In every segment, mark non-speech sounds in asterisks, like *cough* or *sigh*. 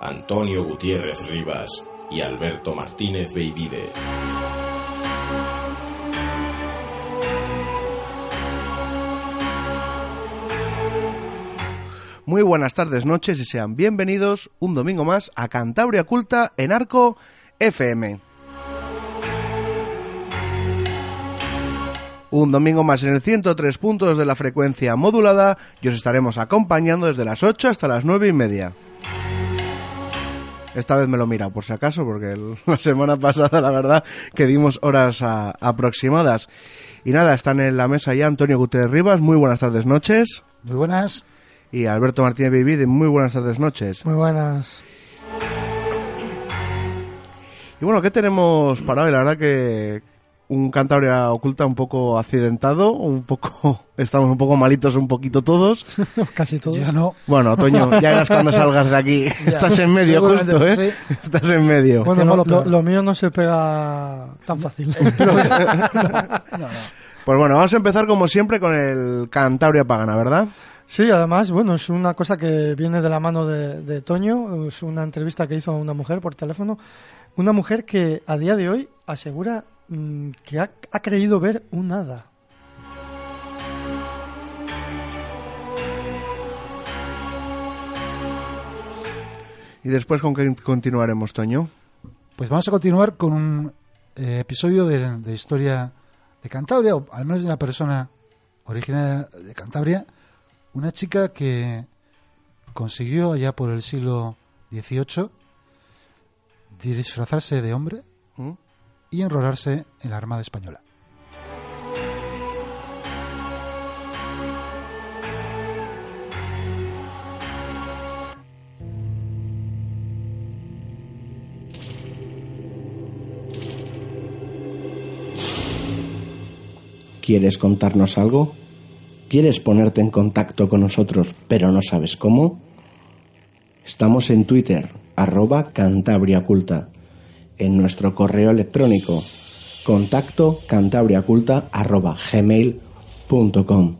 Antonio Gutiérrez Rivas y Alberto Martínez Beivide. Muy buenas tardes, noches y sean bienvenidos un domingo más a Cantabria Culta en Arco FM. Un domingo más en el 103 puntos de la frecuencia modulada y os estaremos acompañando desde las 8 hasta las 9 y media. Esta vez me lo he mirado por si acaso, porque el- *laughs* la semana pasada la verdad que dimos horas a- aproximadas. Y nada, están en la mesa ya Antonio Gutiérrez Rivas, muy buenas tardes, noches. Muy buenas. Y Alberto Martínez Vivide, muy buenas tardes, noches. Muy buenas. Y bueno, ¿qué tenemos para hoy? La verdad que un Cantabria oculta un poco accidentado, un poco *laughs* estamos un poco malitos un poquito todos. *laughs* Casi todo. Ya no. Bueno, Toño, ya verás cuando *laughs* salgas de aquí. Estás en medio justo, ¿eh? Estás en medio. Bueno, lo, lo- lo mío no se pega tan fácil. Pues bueno, vamos a empezar como siempre con el Cantabria Pagana, ¿verdad? Sí, además, bueno, es una cosa que viene de la mano de, de Toño. Es una entrevista que hizo a una mujer por teléfono. Una mujer que a día de hoy asegura mm, que ha, ha creído ver un hada. Y después con qué continuaremos, Toño. Pues vamos a continuar con un eh, episodio de, de historia de Cantabria, o al menos de una persona originaria de Cantabria, una chica que consiguió allá por el siglo XVIII disfrazarse de hombre ¿Mm? Y enrolarse en la Armada Española. ¿Quieres contarnos algo? ¿Quieres ponerte en contacto con nosotros pero no sabes cómo? Estamos en Twitter, arroba cantabriaculta, en nuestro correo electrónico, contacto cantabriaculta arroba gmail.com,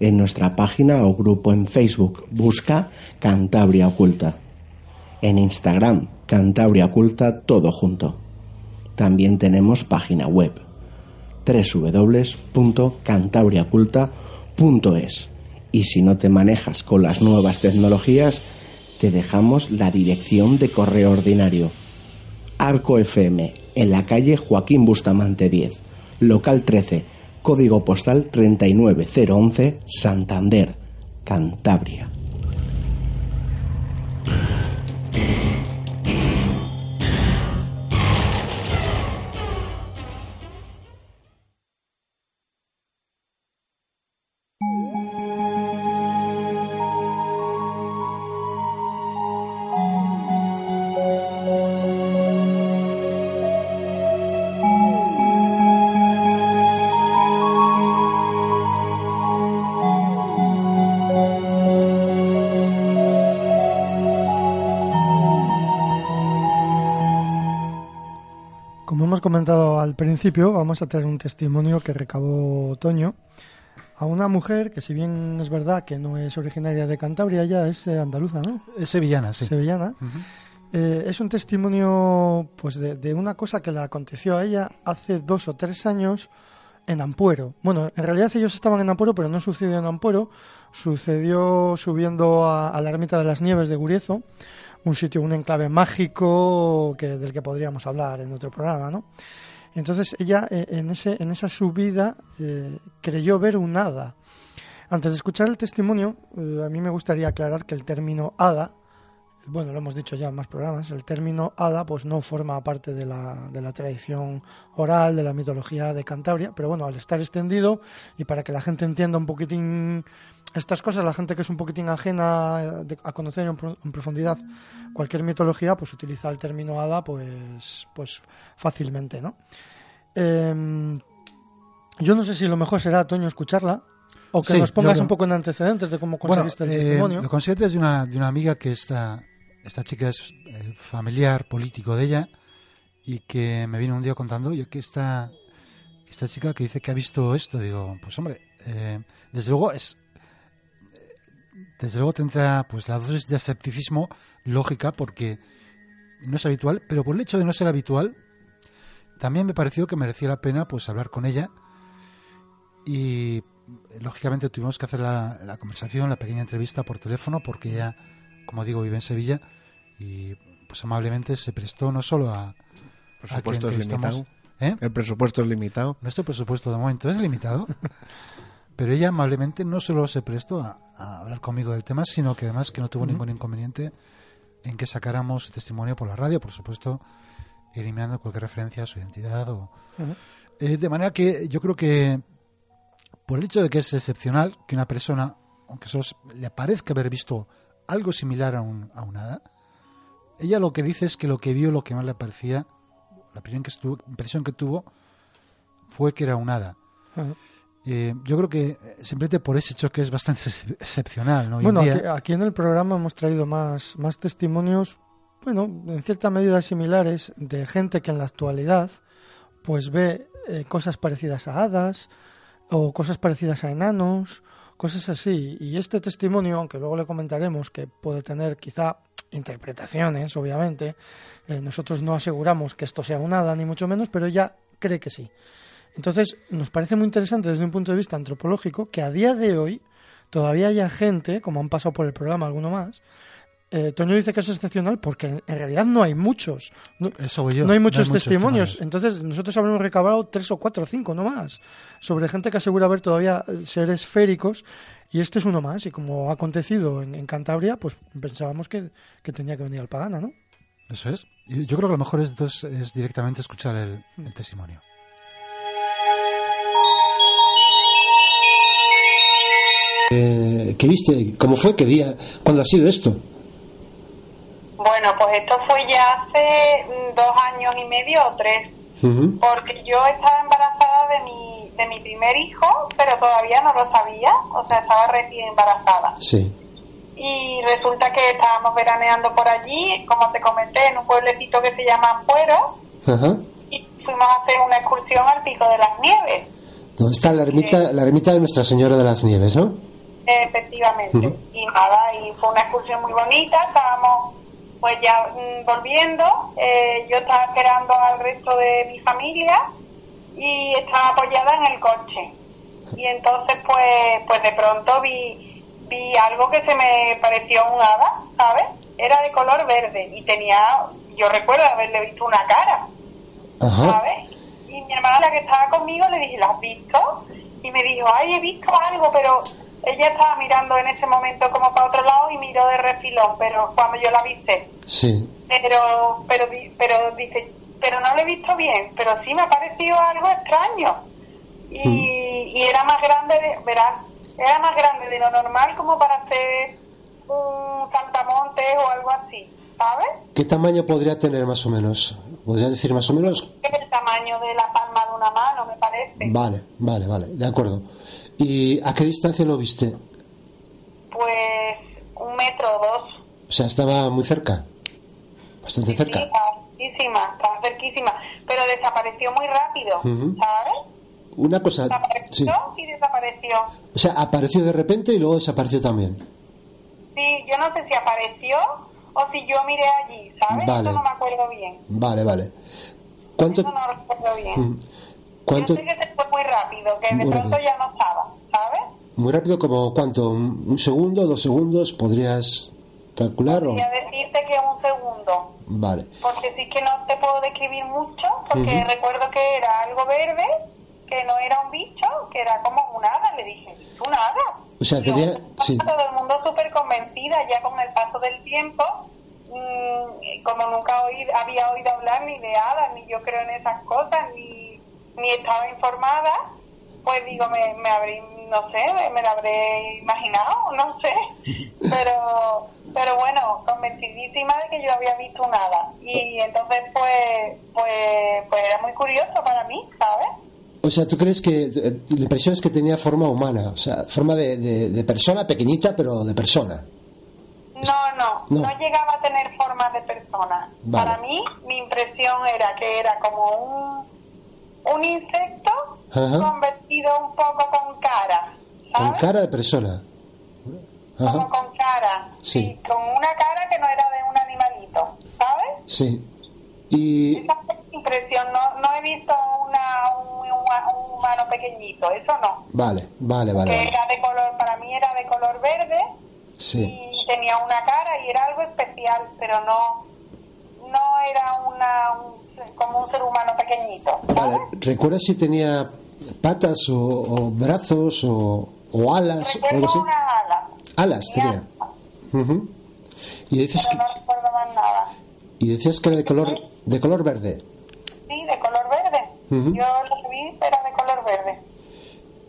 en nuestra página o grupo en Facebook, busca Cantabria Oculta, en Instagram, Cantabria Oculta, todo junto. También tenemos página web www.cantabriaculta.es. Y si no te manejas con las nuevas tecnologías, te dejamos la dirección de correo ordinario. Arco FM, en la calle Joaquín Bustamante 10, local 13, código postal 39011, Santander, Cantabria. Principio, vamos a tener un testimonio que recabó Toño a una mujer que, si bien es verdad que no es originaria de Cantabria, ella es eh, andaluza, ¿no? Es sevillana, sí. Sevillana. Eh, es un testimonio pues de, de una cosa que le aconteció a ella hace dos o tres años en Ampuero. Bueno, en realidad ellos estaban en Ampuero, pero no sucedió en Ampuero, sucedió subiendo a, la ermita de las nieves de Guriezo, un sitio, un enclave mágico que, del que podríamos hablar en otro programa, ¿no? Entonces ella eh, en, ese, en esa subida eh, creyó ver un hada. Antes de escuchar el testimonio, eh, a mí me gustaría aclarar que el término hada bueno, lo hemos dicho ya en más programas, el término hada pues no forma parte de la, de la tradición oral, de la mitología de Cantabria, pero bueno, al estar extendido y para que la gente entienda un poquitín estas cosas, la gente que es un poquitín ajena a conocer en, profundidad cualquier mitología, pues utiliza el término hada pues, pues fácilmente, ¿no? Em, yo no sé si lo mejor será, Toño, escucharla, o que nos pongas un poco en antecedentes de cómo conseguiste el eh, testimonio. Lo conseguiste de una, de una amiga que está esta chica es eh, familiar, político de ella, y que me vino un día contando, yo que esta, esta chica que dice que ha visto esto, digo, pues hombre, eh, desde luego es, desde luego tendrá pues la dosis de escepticismo lógica porque no es habitual, pero por el hecho de no ser habitual, también me pareció que merecía la pena pues hablar con ella. Y lógicamente tuvimos que hacer la conversación, la pequeña entrevista por teléfono porque ella como digo, vive en Sevilla y pues amablemente se prestó no solo a... Presupuesto es limitado. ¿Eh? El presupuesto es limitado. Nuestro presupuesto de momento es limitado. *laughs* pero ella amablemente no solo se prestó a, hablar conmigo del tema, sino que además que no tuvo ningún inconveniente en que sacáramos testimonio por la radio, por supuesto, eliminando cualquier referencia a su identidad. O, eh, de manera que yo creo que por el hecho de que es excepcional que una persona, aunque solo le parezca haber visto algo similar a un, a un hada. Ella lo que dice es que lo que vio, lo que más le parecía, la impresión que, estuvo, impresión que tuvo, fue que era un hada. Eh, yo creo que eh, simplemente por ese choque es bastante excepcional. ¿no? bueno, aquí, en el programa hemos traído más, más testimonios, bueno, en cierta medida similares, de gente que en la actualidad pues ve eh, cosas parecidas a hadas o cosas parecidas a enanos cosas así. Y este testimonio, aunque luego le comentaremos que puede tener quizá interpretaciones, obviamente, eh, nosotros no aseguramos que esto sea un hada, ni mucho menos, pero ella cree que sí. Entonces, nos parece muy interesante desde un punto de vista antropológico que a día de hoy todavía haya gente, como han pasado por el programa alguno más, eh, Toño dice que es excepcional porque en, realidad no hay muchos. No, no hay muchos testimonios. Entonces, nosotros habremos recabado tres o cuatro o cinco, no más, sobre gente que asegura ver todavía eh, seres féricos. Y este es uno más. Y como ha acontecido en, Cantabria, pues pensábamos que, tenía que venir al Pagana, ¿no? Eso es. Yo creo que lo mejor es, es directamente escuchar el, el testimonio. Eh, ¿Qué viste? ¿Cómo fue? ¿Qué día? ¿Cuándo ha sido esto? Bueno, pues esto fue ya hace mm, dos años y medio o tres, porque yo estaba embarazada de mi, de mi primer hijo, pero todavía no lo sabía, o sea, estaba recién embarazada. Sí. Y resulta que estábamos veraneando por allí, como te comenté, en un pueblecito que se llama Puero, y fuimos a hacer una excursión al Pico de las Nieves. ¿Dónde está la ermita, la ermita de Nuestra Señora de las Nieves, no? Efectivamente. Y nada, y fue una excursión muy bonita, estábamos pues ya mm, volviendo, eh, yo estaba esperando al resto de mi familia y estaba apoyada en el coche. Y entonces pues, pues de pronto vi, vi algo que se me pareció un hada, ¿sabes? Era de color verde y tenía, yo recuerdo haberle visto una cara, ¿sabes? Y mi hermana la que estaba conmigo le dije, ¿la has visto? Y me dijo, ay, he visto algo, pero ella estaba mirando en ese momento como para otro lado y miró de refilón, pero cuando yo la viste. Sí. Pero, pero, pero dice, pero no lo he visto bien, pero sí me ha parecido algo extraño. Y, hmm. y era más grande, de, verás, era más grande de lo normal como para ser un saltamontes o algo así, ¿sabes? ¿Qué tamaño podría tener más o menos? ¿Podría decir más o menos? El tamaño de la palma de una mano, me parece. Vale, vale, vale, de acuerdo. ¿Y a qué distancia lo viste? Pues un metro o dos. O sea, estaba muy cerca. Bastante cerca. Sí, cerquísima, estaba cerquísima. Pero desapareció muy rápido, ¿sabes? Una cosa. Desapareció y desapareció. O sea, apareció de repente y luego desapareció también. Sí, yo no sé si apareció o si yo miré allí, ¿sabes? Vale. Eso no me acuerdo bien. Vale, vale. ¿Cuánto, Eso no recuerdo bien. ¿Cuánto? Yo sé que se fue muy rápido, que de Muy pronto rápido. ya no estaba, ¿sabes? Muy rápido, como cuánto, un un segundo, dos segundos, podrías calcular o... Podría decirte que un segundo, Vale. porque sí que no te puedo describir mucho, porque recuerdo que era algo verde, que no era un bicho, que era como un hada, le dije, ¿un hada? O sea, tenía... Sí. Todo el mundo súper convencida, ya con el paso del tiempo, mm, como nunca oí- había oído hablar ni de hadas, ni yo creo en esas cosas, ni, ni estaba informada, pues digo, me, me habré, no sé, me, la habré imaginado, no sé, *laughs* pero pero bueno, convencidísima de que yo había visto un hada. Y entonces, pues, pues, pues era muy curioso para mí, ¿sabes? O sea, ¿tú crees que eh, la impresión es que tenía forma humana? O sea, forma de, de- de persona pequeñita, pero de persona. No, no, No. no, llegaba a tener forma de persona. Vale. Para mí, mi impresión era que era como un, un insecto Ajá. convertido un poco con cara, Con cara de persona. Como con cara. Sí. Con una cara que no era de un animalito, ¿sabes? Sí. Y... Esa fue mi impresión. No, no he visto una, un, un- un humano pequeñito, eso no. Vale, vale, vale. que vale. era de color, para mí era de color verde Sí. y tenía una cara y era algo especial, pero no no era una un- como un ser humano pequeñito. Vale, ¿recuerdas si tenía patas o, o brazos o, o alas o algo Recuerdo así? una ala, Alas tenía. Y dices pero que, no recuerdo más nada. y decías que era de color de color verde. Sí, de color verde. Yo lo vi era de color verde.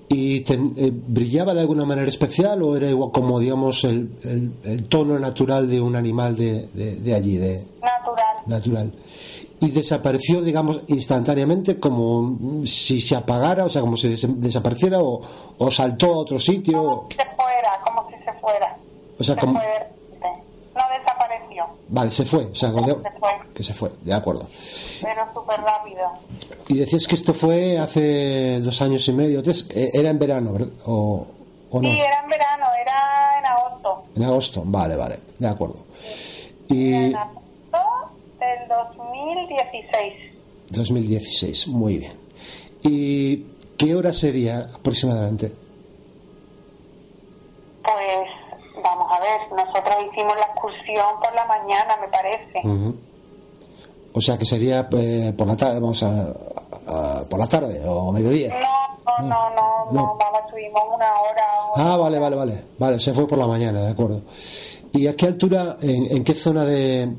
¿Y eh, brillaba de alguna manera especial o era igual como digamos el, el- el tono natural de un animal de, de- de allí, de Natural. natural? Y desapareció, digamos, instantáneamente, como si se apagara, o sea, como si des- desapareciera o, o saltó a otro sitio. Como si se fuera, como si se fuera. O sea, se como- fue. No desapareció, Vale, se fue, o sea, se fue, que se fue, de acuerdo. pero súper rápido. Y decías que esto fue hace dos años y medio, tres, eh, era en verano, ¿verdad? O, o no, Sí, era en verano, era en agosto. en agosto, vale, vale, de agosto Y En del 2016. 2016, muy bien. ¿Y qué hora sería aproximadamente? Pues vamos a ver, nosotros hicimos la excursión por la mañana, me parece. O sea, que sería eh, por la tarde, vamos a, a- por la tarde o mediodía. No, no, no, no, No. vamos, estuvimos una hora. hora. Ah, vale, vale, vale. Vale, se fue por la mañana, de acuerdo. ¿Y a qué altura, en, en qué zona de,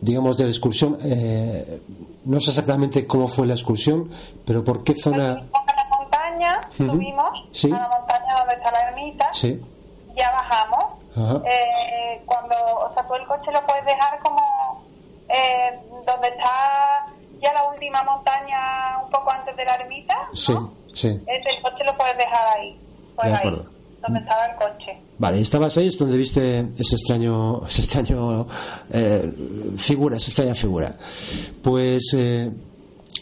digamos, de la excursión? eh, no sé exactamente cómo fue la excursión, pero por qué zona. La montaña, Ujú. subimos Sí. a la montaña donde está la ermita, Sí. ya bajamos. Ajá. Eh, cuando, o sea, tú el coche lo puedes dejar como eh, donde está ya la última montaña, un poco antes de la ermita. ¿no? Sí, el coche lo puedes dejar ahí, pues De ahí, acuerdo. Donde estaba el coche. Vale, y estabas ahí, es donde viste ese extraño, ese extraño eh, figura, esa extraña figura. Pues eh,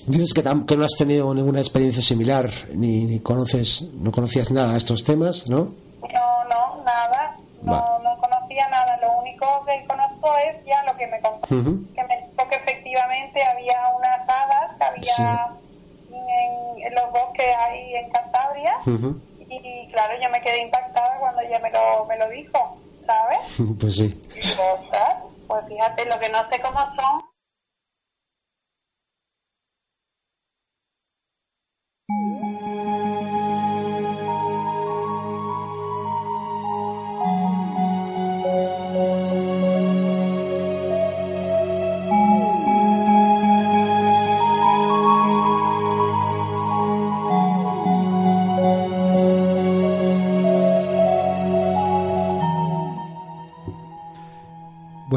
dices que, que no has tenido ninguna experiencia similar, ni, ni conoces, no conocías nada de estos temas, ¿no? No, no, nada. No, no conocía nada. Lo único que conozco es ya lo que me contó. Ujú. Que me dijo que efectivamente había unas hadas que había en, en los bosques ahí en Cantabria. Quedé impactada cuando ella me lo, me lo dijo, ¿sabes? *laughs* Pues sí. Ostras, pues fíjate, lo que no sé cómo son.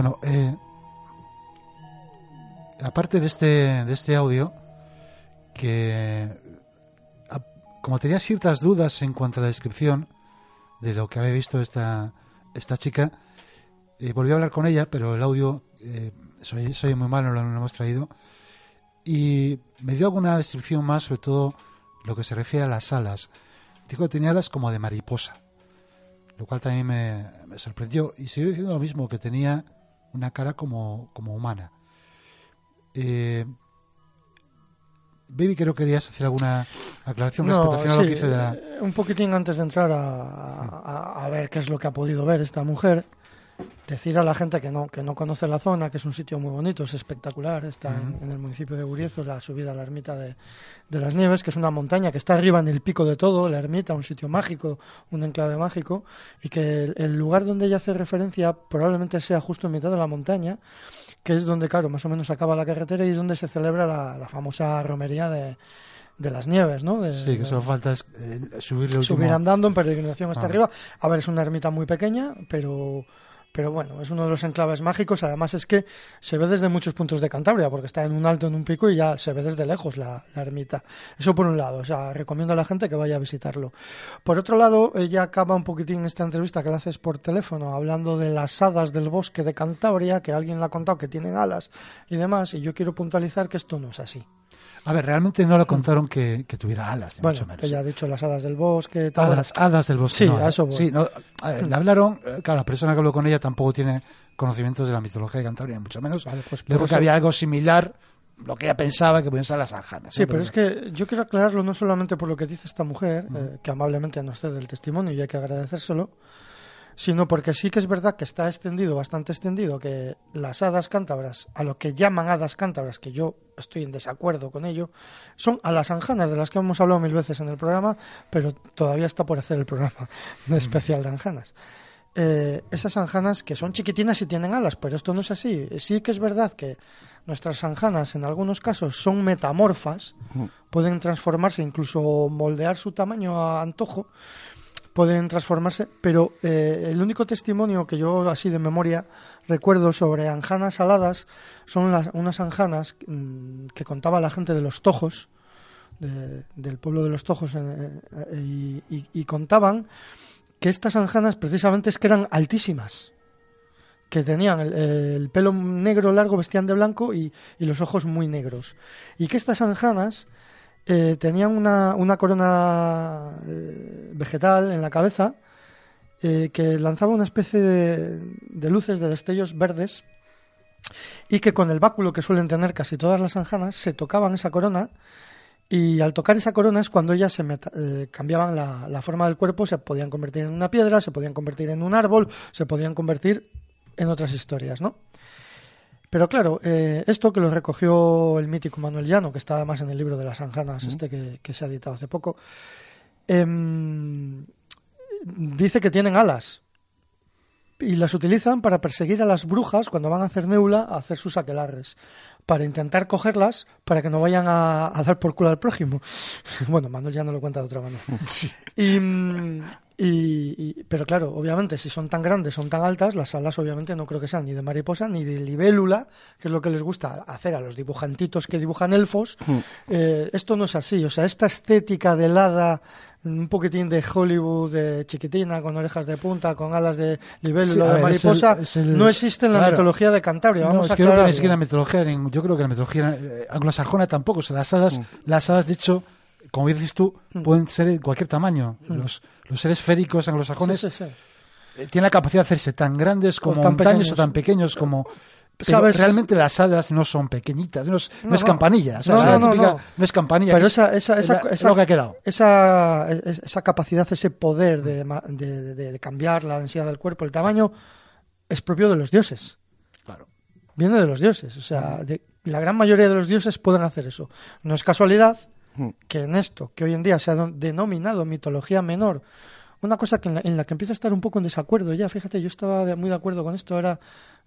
Bueno, eh, aparte de este, de este audio, que como tenía ciertas dudas en cuanto a la descripción de lo que había visto esta, esta chica, eh, volví a hablar con ella, pero el audio eh, soy, soy muy malo, no lo hemos traído, y me dio alguna descripción más, sobre todo lo que se refiere a las alas. Dijo que tenía alas como de mariposa lo cual también me, me sorprendió. Y siguió diciendo lo mismo, que tenía una cara como, como humana. Eh, Baby, creo que querías hacer alguna aclaración respecto a lo que dice de la... Eh, un poquitín antes de entrar a, a, ver qué es lo que ha podido ver esta mujer decir a la gente que no, que no conoce la zona, que es un sitio muy bonito, es espectacular, está en, el municipio de Guriezo, la subida a la ermita de, las Nieves, que es una montaña que está arriba en el pico de todo, la ermita, un sitio mágico, un enclave mágico, y que el, lugar donde ella hace referencia probablemente sea justo en mitad de la montaña, que es donde, claro, más o menos acaba la carretera y es donde se celebra la, famosa romería de, las nieves, ¿no? sí, que solo falta es, eh, subir, subir andando en peregrinación hasta ah. arriba. A ver, es una ermita muy pequeña, pero pero bueno, es uno de los enclaves mágicos. Además es que se ve desde muchos puntos de Cantabria, porque está en un alto, en un pico y ya se ve desde lejos la, ermita. Eso por un lado, o sea, recomiendo a la gente que vaya a visitarlo. Por otro lado, ella acaba un poquitín esta entrevista que le haces por teléfono, hablando de las hadas del bosque de Cantabria, que alguien le ha contado que tienen alas y demás, y yo quiero puntualizar que esto no es así. A ver, realmente no le contaron que, tuviera alas, bueno, mucho menos. Ella ha dicho las hadas del bosque. Tal. Hadas, hadas del bosque. Sí, a eso Sí, le hablaron, eh, claro, la persona que habló con ella tampoco tiene conocimientos de la mitología de Cantabria, mucho menos. Vale, pues creo que había algo similar, lo que ella pensaba que podían ser las anjanas. Sí, pero, es que yo quiero aclararlo no solamente por lo que dice esta mujer, eh, que amablemente nos cede el testimonio y hay que agradecérselo, sino porque sí que es verdad que está extendido, bastante extendido, que las hadas cántabras, a lo que llaman hadas cántabras, que yo estoy en desacuerdo con ello, son a las anjanas, de las que hemos hablado mil veces en el programa, pero todavía está por hacer el programa *laughs* de especial de anjanas. Eh, esas anjanas que son chiquitinas y tienen alas, pero esto no es así. Sí que es verdad que nuestras anjanas en algunos casos son metamorfas, pueden transformarse, incluso moldear su tamaño a antojo, pueden transformarse, pero eh, el único testimonio que yo así de memoria recuerdo sobre anjanas aladas son las, unas anjanas mm, que contaba la gente de los Tojos, del pueblo de los Tojos, eh, y, contaban que estas anjanas precisamente es que eran altísimas, que tenían el, pelo negro largo, vestían de blanco y, y los ojos muy negros, y que estas anjanas eh, tenían una, una corona eh, vegetal en la cabeza eh, que lanzaba una especie de, luces, de destellos verdes, y que con el báculo que suelen tener casi todas las anjanas se tocaban esa corona y al tocar esa corona es cuando ellas se cambiaban la, la, forma del cuerpo, se podían convertir en una piedra, se podían convertir en un árbol, se podían convertir en otras historias, ¿no? Pero claro, eh, esto que lo recogió el mítico Manuel Llano, que está además en el libro de las Anjanas, este que, se ha editado hace poco, em, dice que tienen alas y las utilizan para perseguir a las brujas cuando van a hacer neula a hacer sus aquelarres para intentar cogerlas para que no vayan a, dar por culo al prójimo. *laughs* bueno, Manuel ya no lo cuenta de otra manera. *laughs* Y, y, pero claro, obviamente, si son tan grandes, son tan altas, las alas obviamente no creo que sean ni de mariposa ni de libélula, que es lo que les gusta hacer a los dibujantitos que dibujan elfos. Mm. Eh, esto no es así, o sea, esta estética del hada un poquitín de Hollywood de chiquitina, con orejas de punta, con alas de libélula de mariposa, no existe en la mitología de Cantabria. Vamos a creo que ni siquiera la mitología, yo creo que la mitología eh, anglosajona tampoco. O sea, las hadas, mm. las hadas, de hecho, como dices tú, mm. pueden ser de cualquier tamaño. Los, los seres féricos anglosajones eh, tienen la capacidad de hacerse tan grandes como montañas o tan pequeños como ¿Sabes? realmente las hadas no son pequeñitas, no es, no, es campanilla, no, es campanilla. Pero esa, esa, esa, esa, que ha quedado. Esa, esa capacidad, ese poder de, de, de, cambiar la densidad del cuerpo, el tamaño, es propio de los dioses. Claro. Viene de los dioses. O sea, la gran mayoría de los dioses pueden hacer eso. No es casualidad que en esto, que hoy en día se ha denominado mitología menor, una cosa que en, la, en la que empiezo a estar un poco en desacuerdo ya, fíjate, yo estaba muy de acuerdo con esto, ahora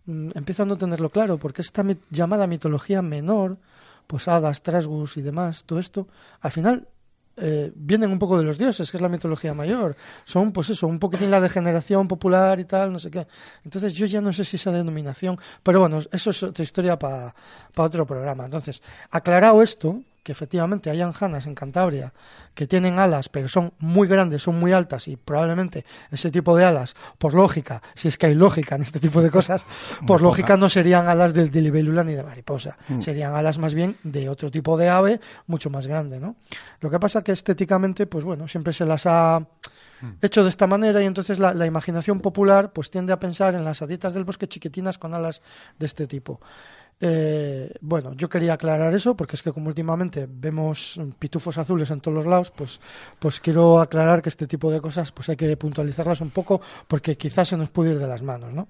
Mm, empiezo a no tenerlo claro, porque esta llamada mitología menor, posadas, trasgus y demás, todo esto, al final eh, vienen un poco de los dioses, que es la mitología mayor. Son, pues eso, un poquitín la degeneración popular y tal, no sé qué. Entonces yo ya no sé si esa denominación, pero bueno, eso es otra historia para otro programa. Entonces, aclarado esto, que efectivamente hay anjanas en Cantabria que tienen alas, pero son muy grandes, son muy altas y probablemente ese tipo de alas, por lógica, si es que hay lógica en este tipo de cosas, por lógica no serían alas de, de libélula ni de mariposa, mm. serían alas más bien de otro tipo de ave mucho más grande, ¿no? Lo que pasa que estéticamente, pues bueno, siempre se las ha mm. hecho de esta manera y entonces la, la, imaginación popular pues tiende a pensar en las haditas del bosque chiquitinas con alas de este tipo. Eh, bueno, yo quería aclarar eso porque es que como últimamente vemos pitufos azules en todos los lados, pues, pues quiero aclarar que este tipo de cosas pues hay que puntualizarlas un poco porque quizás se nos puede ir de las manos, ¿no?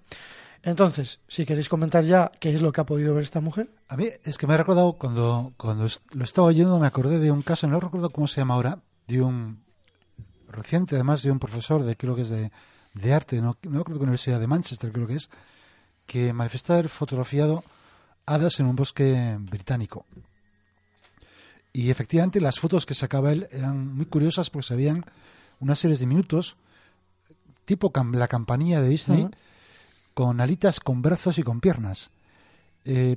Entonces, si queréis comentar ya qué es lo que ha podido ver esta mujer. A mí es que me ha recordado cuando, cuando lo estaba oyendo, me acordé de un caso, no recuerdo cómo se llama ahora, de un reciente, además de un profesor de creo que es de, de arte, no, no creo que Universidad de Manchester, creo que es, que manifestó haber fotografiado hadas en un bosque británico. Y efectivamente las fotos que sacaba él eran muy curiosas porque se veían unas series de minutos, tipo la campanilla de Disney, con alitas con brazos y con piernas. Eh,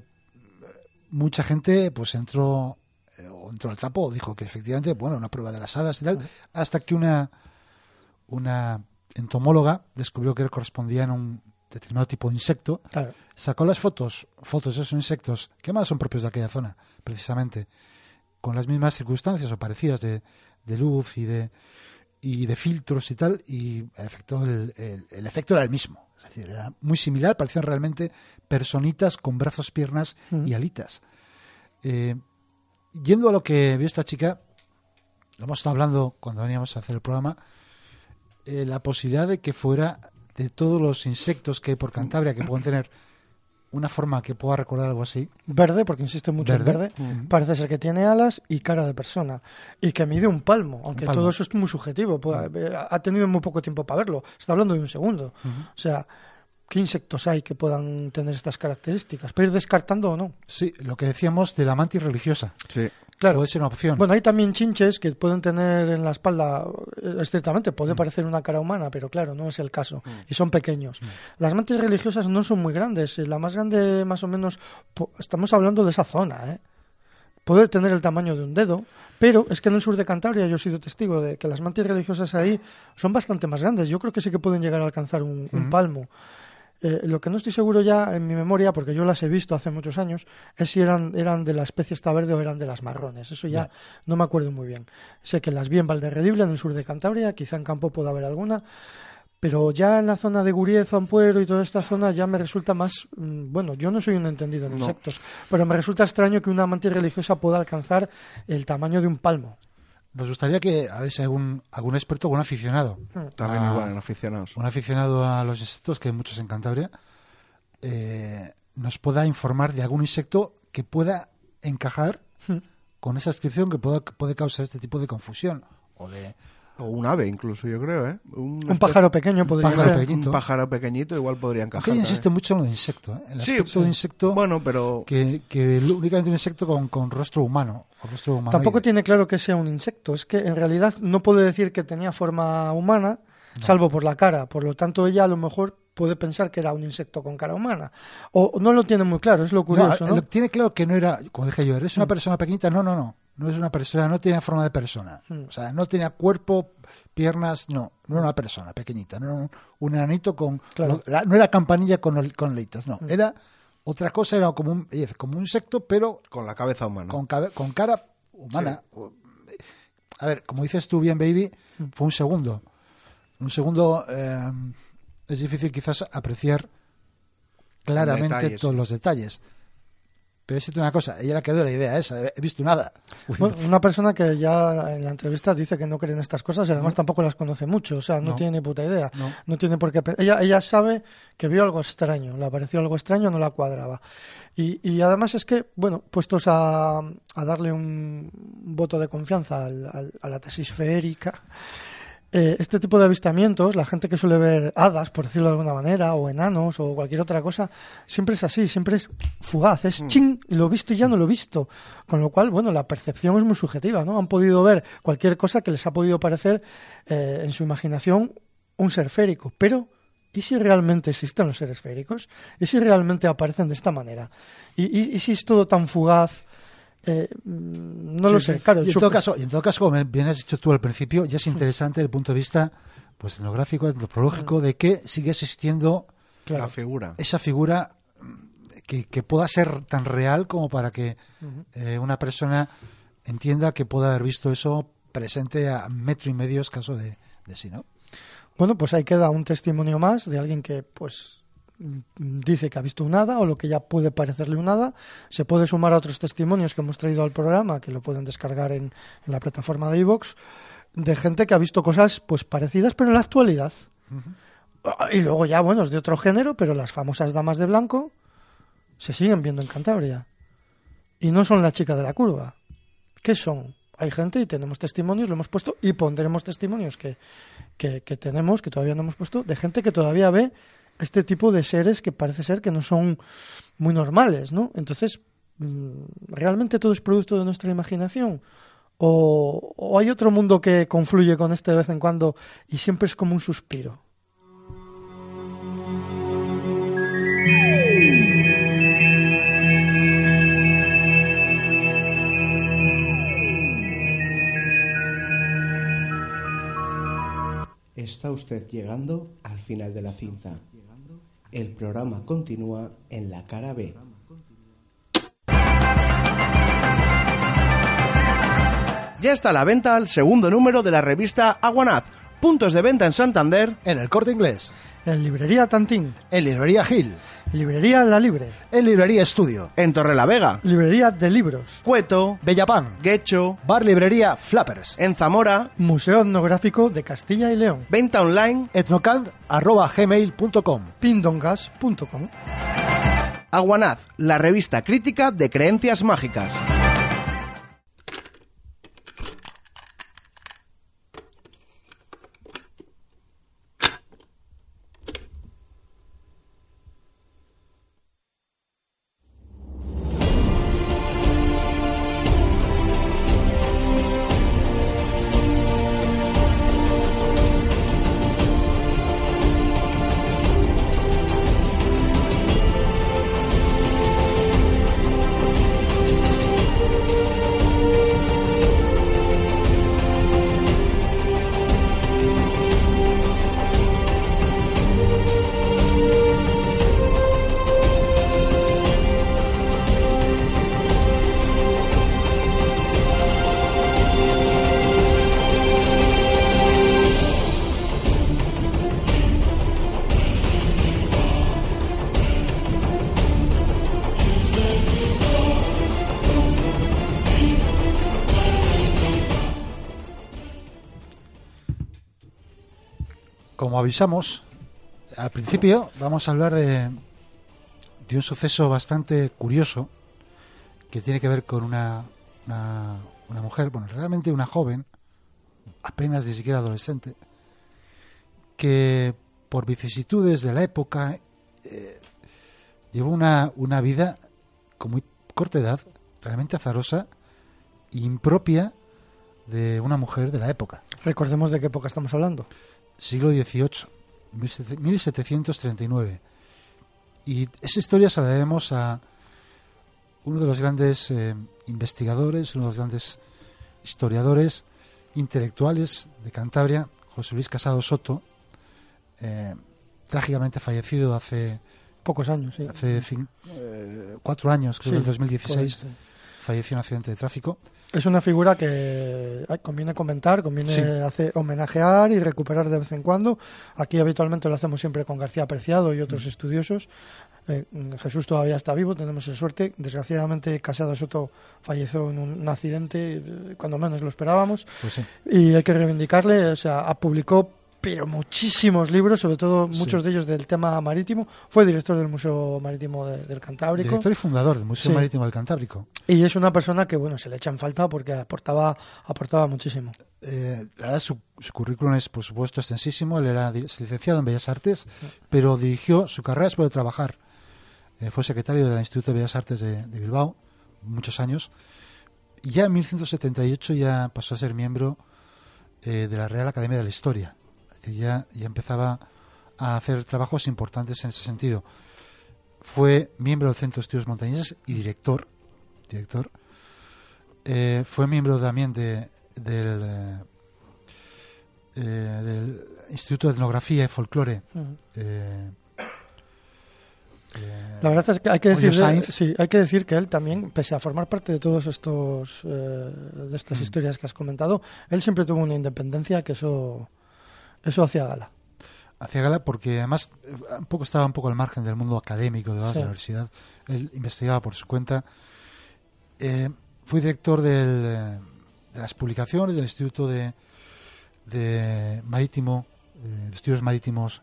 mucha gente pues entró eh, entró al trapo dijo que efectivamente bueno una prueba de las hadas y tal hasta que una una entomóloga descubrió que correspondían a un determinado tipo de insecto sacó las fotos fotos de esos insectos que más son propios de aquella zona precisamente con las mismas circunstancias o parecidas de, de luz y de y de filtros y tal y el efecto el efecto era el mismo. Es decir, era muy similar, parecían realmente personitas con brazos, piernas y alitas. Eh, yendo a lo que vio esta chica, lo hemos estado hablando cuando veníamos a hacer el programa, eh, la posibilidad de que fuera de todos los insectos que hay por Cantabria que pueden tener una forma que pueda recordar algo así. Verde, porque insiste mucho en verde. Parece ser que tiene alas y cara de persona. Y que mide un palmo, aunque todo eso es muy subjetivo. Pues, eh, ha tenido muy poco tiempo para verlo. Está hablando de un segundo. O sea, ¿qué insectos hay que puedan tener estas características? ¿Puede ir descartando o no? Sí, lo que decíamos de la mantis religiosa. Sí. Claro. Ser una opción. Bueno, hay también chinches que pueden tener en la espalda, eh, estrictamente, puede mm. parecer una cara humana, pero claro, no es el caso. Mm. Y son pequeños. Mm. Las mantis religiosas no son muy grandes. La más grande, más o menos, estamos hablando de esa zona, ¿eh? Puede tener el tamaño de un dedo, pero es que en el sur de Cantabria yo he sido testigo de que las mantis religiosas ahí son bastante más grandes. Yo creo que sí que pueden llegar a alcanzar un, un palmo. Eh, lo que no estoy seguro ya en mi memoria, porque yo las he visto hace muchos años, es si eran, eran de la especie esta verde o eran de las marrones. Eso ya no me acuerdo muy bien. Sé que las vi en Valderredible, en el sur de Cantabria, quizá en Campo pueda haber alguna, pero ya en la zona de Guriez, Ampuero y toda esta zona ya me resulta más, mm, bueno, yo no soy un entendido en insectos, pero me resulta extraño que una mantis religiosa pueda alcanzar el tamaño de un palmo. Nos gustaría que, a ver si hay algún, algún experto, algún aficionado. También igual, en aficionados. Un aficionado a los insectos, que hay muchos en Cantabria, eh, nos pueda informar de algún insecto que pueda encajar hmm. con esa inscripción que pueda, puede causar este tipo de confusión o de o un ave incluso, yo creo, ¿eh? Un, pájaro pequeño podría ser. Un pájaro pequeñito igual podría encajar. Que insiste mucho en lo de insecto, ¿eh? El aspecto de insecto... Bueno, pero... Que, que únicamente un insecto con, con rostro humano. rostro Tampoco tiene claro que sea un insecto. Es que en realidad no puede decir que tenía forma humana, salvo por la cara. Por lo tanto, ella a lo mejor puede pensar que era un insecto con cara humana. O no lo tiene muy claro, es lo curioso, ¿no? Tiene claro que no era, como dije yo, eres una mm. persona pequeñita. No, no, no no es una persona, no tiene forma de persona. Hmm. O sea, no tenía cuerpo, piernas, no, no era una persona pequeñita, no era un, enanito con. no era campanilla con, con leitas, no. Hmm. Era otra cosa, era como un, como un insecto, pero. Con la cabeza humana. Con, con cara humana. A ver, como dices tú bien, baby, hmm. fue un segundo. Un segundo. Eh, es difícil quizás apreciar claramente todos los detalles. Pero es una cosa, ella le quedó la idea esa, he visto nada. una persona que ya en la entrevista dice que no cree en estas cosas y además tampoco las conoce mucho, o sea, no, tiene ni puta idea. No. tiene por qué. Ella, ella sabe que vio algo extraño, le apareció algo extraño, no la cuadraba. Y, y además es que, bueno, puestos a, a darle un voto de confianza a la tesis feérica, eh, este tipo de avistamientos, la gente que suele ver hadas, por decirlo de alguna manera, o enanos, o cualquier otra cosa, siempre es así, siempre es fugaz, es mm. ching, lo he visto y ya no lo he visto. Con lo cual, bueno, la percepción es muy subjetiva, ¿no? Han podido ver cualquier cosa que les ha podido parecer eh, en su imaginación un ser férico, pero ¿y si realmente existen los seres féricos? ¿Y si realmente aparecen de esta manera? y si es todo tan fugaz? Eh, no lo sé, claro. Y en, todo caso, y en todo caso, como bien has dicho tú al principio, ya es interesante desde el punto de vista pues etnográfico, antropológico, de que sigue existiendo la figura. esa figura que, que, pueda ser tan real como para que eh, una persona entienda que pueda haber visto eso presente a metro y medio caso de, de sí, ¿no? Bueno, pues ahí queda un testimonio más de alguien que, pues, mm, dice que ha visto un hada o lo que ya puede parecerle un hada. Se puede sumar a otros testimonios que hemos traído al programa, que lo pueden descargar en, en la plataforma de iVoox, de gente que ha visto cosas pues parecidas, pero en la actualidad. Y luego ya, bueno, es de otro género, pero las famosas damas de blanco se siguen viendo en Cantabria. Y no son la chica de la curva. ¿Qué son? Hay gente y tenemos testimonios, lo hemos puesto y pondremos testimonios que, que, que tenemos, que todavía no hemos puesto, de gente que todavía ve este tipo de seres que parece ser que no son muy normales, ¿no? Entonces, mm, ¿realmente todo es producto de nuestra imaginación? ¿O, o hay otro mundo que confluye con este de vez en cuando y siempre es como un suspiro? Está usted llegando al final de la cinta. El programa continúa en la cara B. Ya está a la venta el segundo número de la revista Aguanaz. Puntos de venta en Santander. En el corte inglés. En Librería Tantín, En librería Gil. Librería La Libre, En librería Estudio. En Torrelavega. Librería de Libros, Cueto. Bellapán. Guecho. Bar librería Flappers. En Zamora. Museo Etnográfico de Castilla y León, Venta online. Etnocant arroba gmail.com. pindongas.com. Aguanaz, la revista crítica de creencias mágicas. Avisamos, al principio vamos a hablar de, de un suceso bastante curioso que tiene que ver con una, una, una mujer, bueno, realmente una joven, apenas ni siquiera adolescente, que por vicisitudes de la época eh, llevó una, una vida con muy corta edad, realmente azarosa e impropia de una mujer de la época. Recordemos de qué época estamos hablando. Siglo XVIII, 1739. Y esa historia se la debemos a uno de los grandes eh, investigadores, uno de los grandes historiadores intelectuales de Cantabria, José Luis Casado Soto, eh, trágicamente fallecido hace Pocos años, sí. hace eh, cuatro años, creo que en Sí, 2016, fue, sí. falleció en un accidente de tráfico. Es una figura que ay, conviene comentar, conviene Sí. hacer, homenajear y recuperar de vez en cuando. Aquí habitualmente lo hacemos siempre con García Apreciado y otros estudiosos. Eh, Jesús todavía está vivo, tenemos esa suerte. Desgraciadamente, Casado Soto falleció en un, accidente eh, cuando menos lo esperábamos. Pues sí. Y hay que reivindicarle, o sea, publicó pero muchísimos libros, sobre todo Sí. muchos de ellos del tema marítimo. Fue director del Museo Marítimo de- del Cantábrico. Director y fundador del Museo Sí. Marítimo del Cantábrico. Y es una persona que, bueno, se le echa en falta porque aportaba, aportaba muchísimo. Eh, la verdad, su, su currículum es, por supuesto, extensísimo. Él era licenciado en Bellas Artes, pero dirigió su carrera después de trabajar. Eh, fue secretario del Instituto de Bellas Artes de, de Bilbao, muchos años. Y ya en 1178 ya pasó a ser miembro eh, de la Real Academia de la Historia. Decir, ya, ya empezaba a hacer trabajos importantes en ese sentido. Fue miembro del Centro de Estudios Montañeses y director. director. Eh, fue miembro también de, del, eh, eh, del Instituto de Etnografía y Folclore. eh, eh, La verdad es que hay que decir, sí, hay que decir que él también, pese a formar parte de todos estos de Mm. estas historias que has comentado, él siempre tuvo una independencia que eso eso hacía gala. hacía gala porque además eh, un poco estaba un poco al margen del mundo académico de la universidad. Él investigaba por su cuenta. Eh, fue director del, eh, de las publicaciones del Instituto de, de Marítimo, eh, de Estudios Marítimos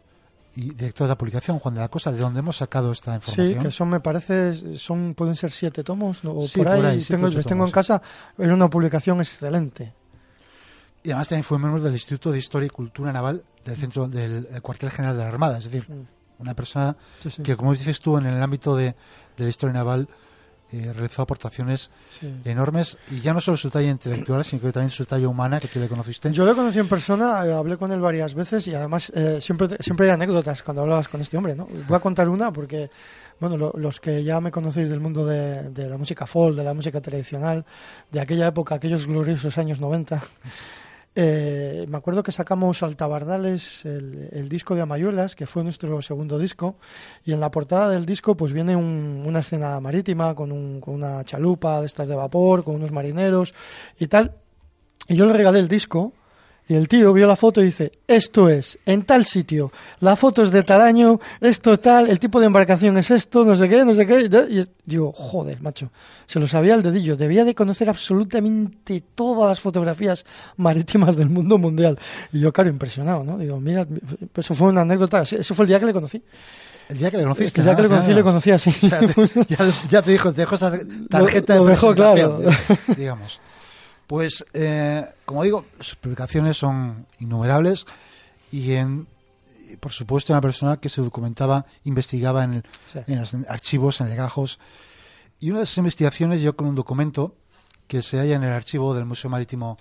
y director de la publicación Juan de la Cosa, de donde hemos sacado esta información. Sí, que son, me parece, son pueden ser siete tomos ¿no? o Sí, por ahí. por ahí, siete, tengo, les tengo en casa. Era una publicación excelente. Y además también fue miembro del Instituto de Historia y Cultura Naval del centro del eh, cuartel general de la Armada, es decir, Mm. una persona Sí, sí. que, como dices tú, en el ámbito de, de la historia naval eh, realizó aportaciones Sí. enormes y ya no solo su talla intelectual, sino que también su talla humana, que tú le conociste. Yo lo conocí en persona, eh, hablé con él varias veces y además eh, siempre, siempre hay anécdotas cuando hablabas con este hombre, ¿no? Voy a contar una porque, bueno, lo- los que ya me conocéis del mundo de, de la música folk, de la música tradicional, de aquella época, aquellos gloriosos años 90, eh, me acuerdo que sacamos Altabardales, el, el disco de Amayuelas, que fue nuestro segundo disco, y en la portada del disco pues viene un- una escena marítima con, un- con una chalupa de estas de vapor, con unos marineros y tal. Y yo le regalé el disco y el tío vio la foto y dice, esto es, en tal sitio, la foto es de tal año, esto tal, el tipo de embarcación es esto, no sé qué, no sé qué. Y digo, joder, macho, se lo sabía al dedillo, debía de conocer absolutamente todas las fotografías marítimas del mundo mundial. Y yo, claro, impresionado, ¿no? Digo, mira, pues eso fue una anécdota, ese fue el día que le conocí. El día que le conociste. El día que le ¿no? conocí, le conocí así. ya te, ya- ya te dijo, te dejó esa tarjeta *laughs* Lo- lo de dejó claro. digamos. Pues, eh, como digo, sus publicaciones son innumerables y, en, y, por supuesto, una persona que se documentaba, investigaba en, el- Sí. en los archivos, en legajos. Y una de esas investigaciones yo con un documento que se halla en el archivo del Museo Marítimo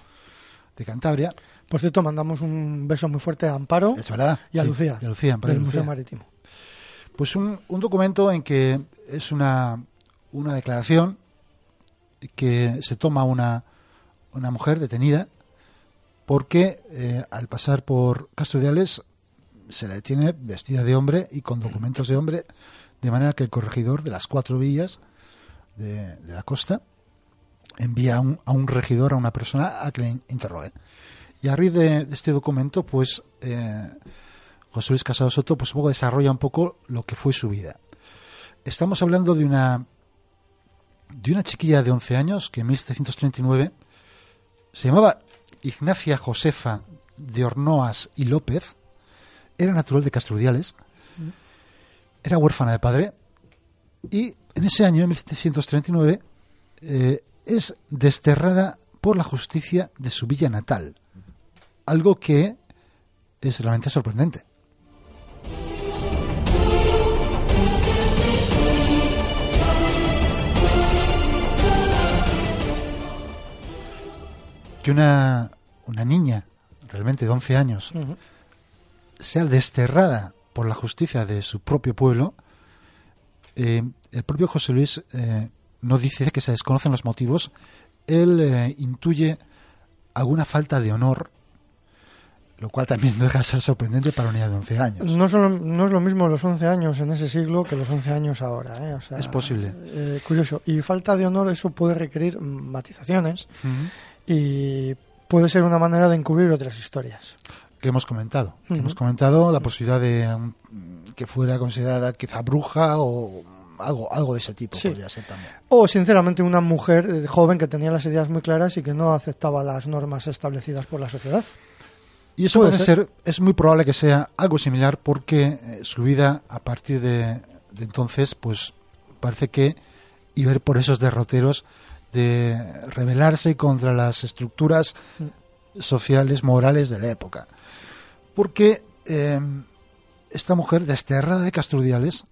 de Cantabria. Por cierto, mandamos un beso muy fuerte a Amparo Es verdad. y a Sí, Lucía, y a Lucía, Amparo y del Museo Lucía. Marítimo. Pues un, un documento en que es una, una declaración que se toma una, una mujer detenida porque eh, al pasar por Castoriales se la detiene vestida de hombre y con documentos de hombre, de manera que el corregidor de las cuatro villas de, la costa envía a un, a un regidor, a una persona, a que le in- interrogue. Y a raíz de, de este documento, pues eh, José Luis Casado Soto, pues un poco desarrolla un poco lo que fue su vida. Estamos hablando de una de una chiquilla de 11 años que en 1739 se llamaba Ignacia Josefa de Ornoas y López, era natural de Castrudiales, era huérfana de padre y en ese año, en 1739, eh, es desterrada por la justicia de su villa natal, algo que es realmente sorprendente. Que una, una niña realmente de 11 años sea desterrada por la justicia de su propio pueblo, eh, el propio José Luis eh, no dice que se desconocen los motivos, él eh, intuye alguna falta de honor, lo cual también *laughs* deja de ser sorprendente para una niña de 11 años. No, no es lo mismo los 11 años en ese siglo que los 11 años ahora. ¿eh? O sea, Es posible. eh, curioso. Y falta de honor, eso puede requerir matizaciones. Y puede ser una manera de encubrir otras historias. que hemos comentado. Que Ujú. Hemos comentado la posibilidad de um, que fuera considerada quizá bruja o algo, algo de ese tipo Sí. podría ser también. O, sinceramente, una mujer eh, joven que tenía las ideas muy claras y que no aceptaba las normas establecidas por la sociedad. Y eso Puede ser. ser. es muy probable que sea algo similar porque eh, su vida a partir de, de entonces, pues parece que iba por esos derroteros de rebelarse contra las estructuras sociales, morales de la época. Porque eh, esta mujer, desterrada de Castrudiales,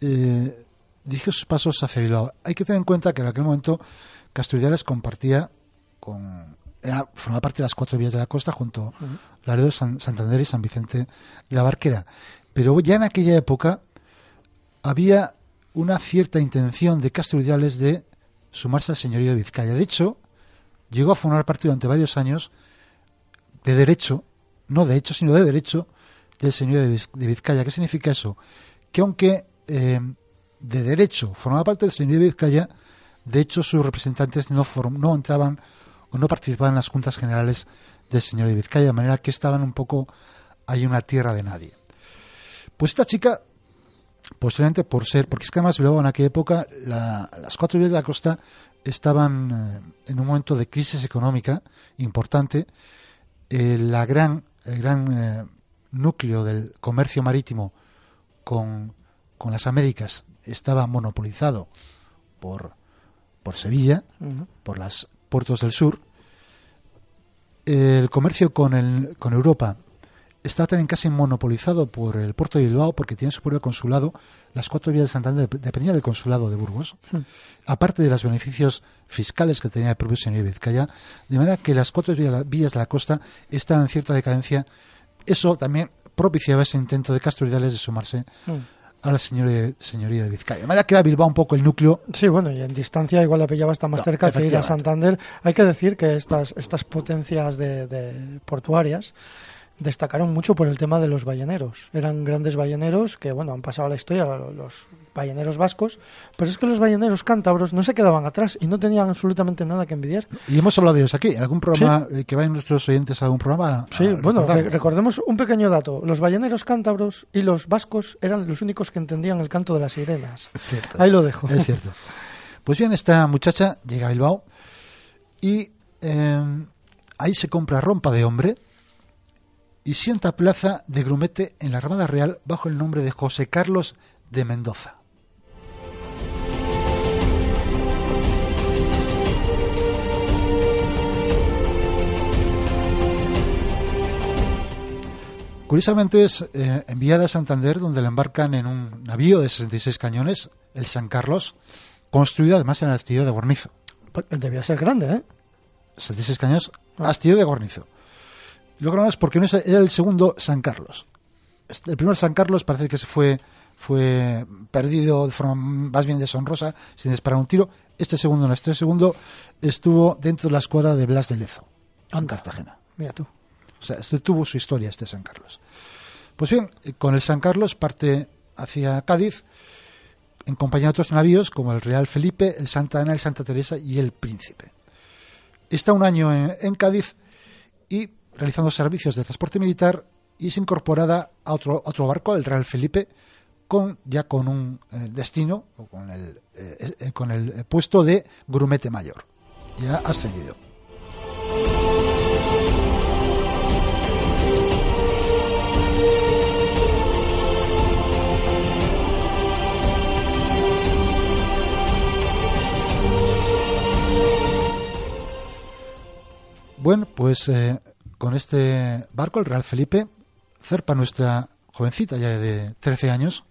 eh, dirigió sus pasos hacia Bilbao. Hay que tener en cuenta que en aquel momento Castrudiales compartía con. Era, formaba parte de las cuatro vías de la costa junto a Laredo, San- Santander y San Vicente de la Barquera. Pero ya en aquella época había una cierta intención de Castrudiales de sumarse al señorío de Vizcaya. De hecho, llegó a formar parte durante varios años de derecho, no de hecho, sino de derecho, del señorío de Viz- de Vizcaya. ¿Qué significa eso? Que aunque eh, de derecho formaba parte del señorío de Vizcaya, de hecho sus representantes no, no entraban o no participaban en las juntas generales del señorío de Vizcaya, de manera que estaban un poco hay una tierra de nadie. Pues esta chica, posiblemente por ser, porque es que además luego en aquella época las cuatro vías de la costa estaban eh, en un momento de crisis económica importante. Eh, la gran, el gran eh, núcleo del comercio marítimo con, con, las Américas estaba monopolizado por, por Sevilla, por los puertos del sur. El comercio con, el, con Europa está también casi monopolizado por el puerto de Bilbao porque tiene su propio consulado. Las cuatro vías de Santander dependían del consulado de Burgos, hmm. aparte de los beneficios fiscales que tenía el propio señor de Vizcaya, de manera que las cuatro vías de la costa están en cierta decadencia. Eso también propiciaba ese intento de Castro de sumarse hmm. a la señoría, señoría de Vizcaya. De manera que era Bilbao un poco el núcleo. Sí, bueno, y en distancia igual la pillaba hasta más cerca que ir a Santander. Hay que decir que estas, estas potencias de portuarias destacaron mucho por el tema de los balleneros. Eran grandes balleneros que, bueno, han pasado a la historia, los balleneros vascos, pero es que los balleneros cántabros no se quedaban atrás y no tenían absolutamente nada que envidiar. Y hemos hablado de ellos aquí, algún programa eh, que vayan nuestros oyentes a algún programa. Sí, bueno, recordemos un pequeño dato. Los balleneros cántabros y los vascos eran los únicos que entendían el canto de las sirenas. Ahí lo dejo. Es cierto. Pues bien, esta muchacha llega a Bilbao y eh, ahí se compra rompa de hombre y sienta plaza de grumete en la Armada Real bajo el nombre de José Carlos de Mendoza. Curiosamente es eh, enviada a Santander, donde la embarcan en un navío de 66 cañones, el San Carlos, construido además en el astillero de Guarnizo. Pues, debía ser grande, ¿eh? 66 cañones, ah. astillero de Guarnizo. Lo es porque no era el segundo San Carlos. Este, el primer San Carlos parece que se fue, fue perdido de forma más bien deshonrosa, sin disparar un tiro. Este segundo no, este segundo estuvo dentro de la escuadra de Blas de Lezo, en Cartagena. Mira tú. O sea, este tuvo su historia, este San Carlos. Pues bien, con el San Carlos parte hacia Cádiz, en compañía de otros navíos como el Real Felipe, el Santa Ana, el Santa Teresa y el Príncipe. Está un año en Cádiz y realizando servicios de transporte militar y es incorporada a otro, otro barco, el Real Felipe, con, ya con un eh, destino, o con el, eh, eh, con el puesto de grumete mayor. Ya ha seguido. Bueno, pues con este barco, el Real Felipe, cerpa nuestra jovencita ya de 13 años,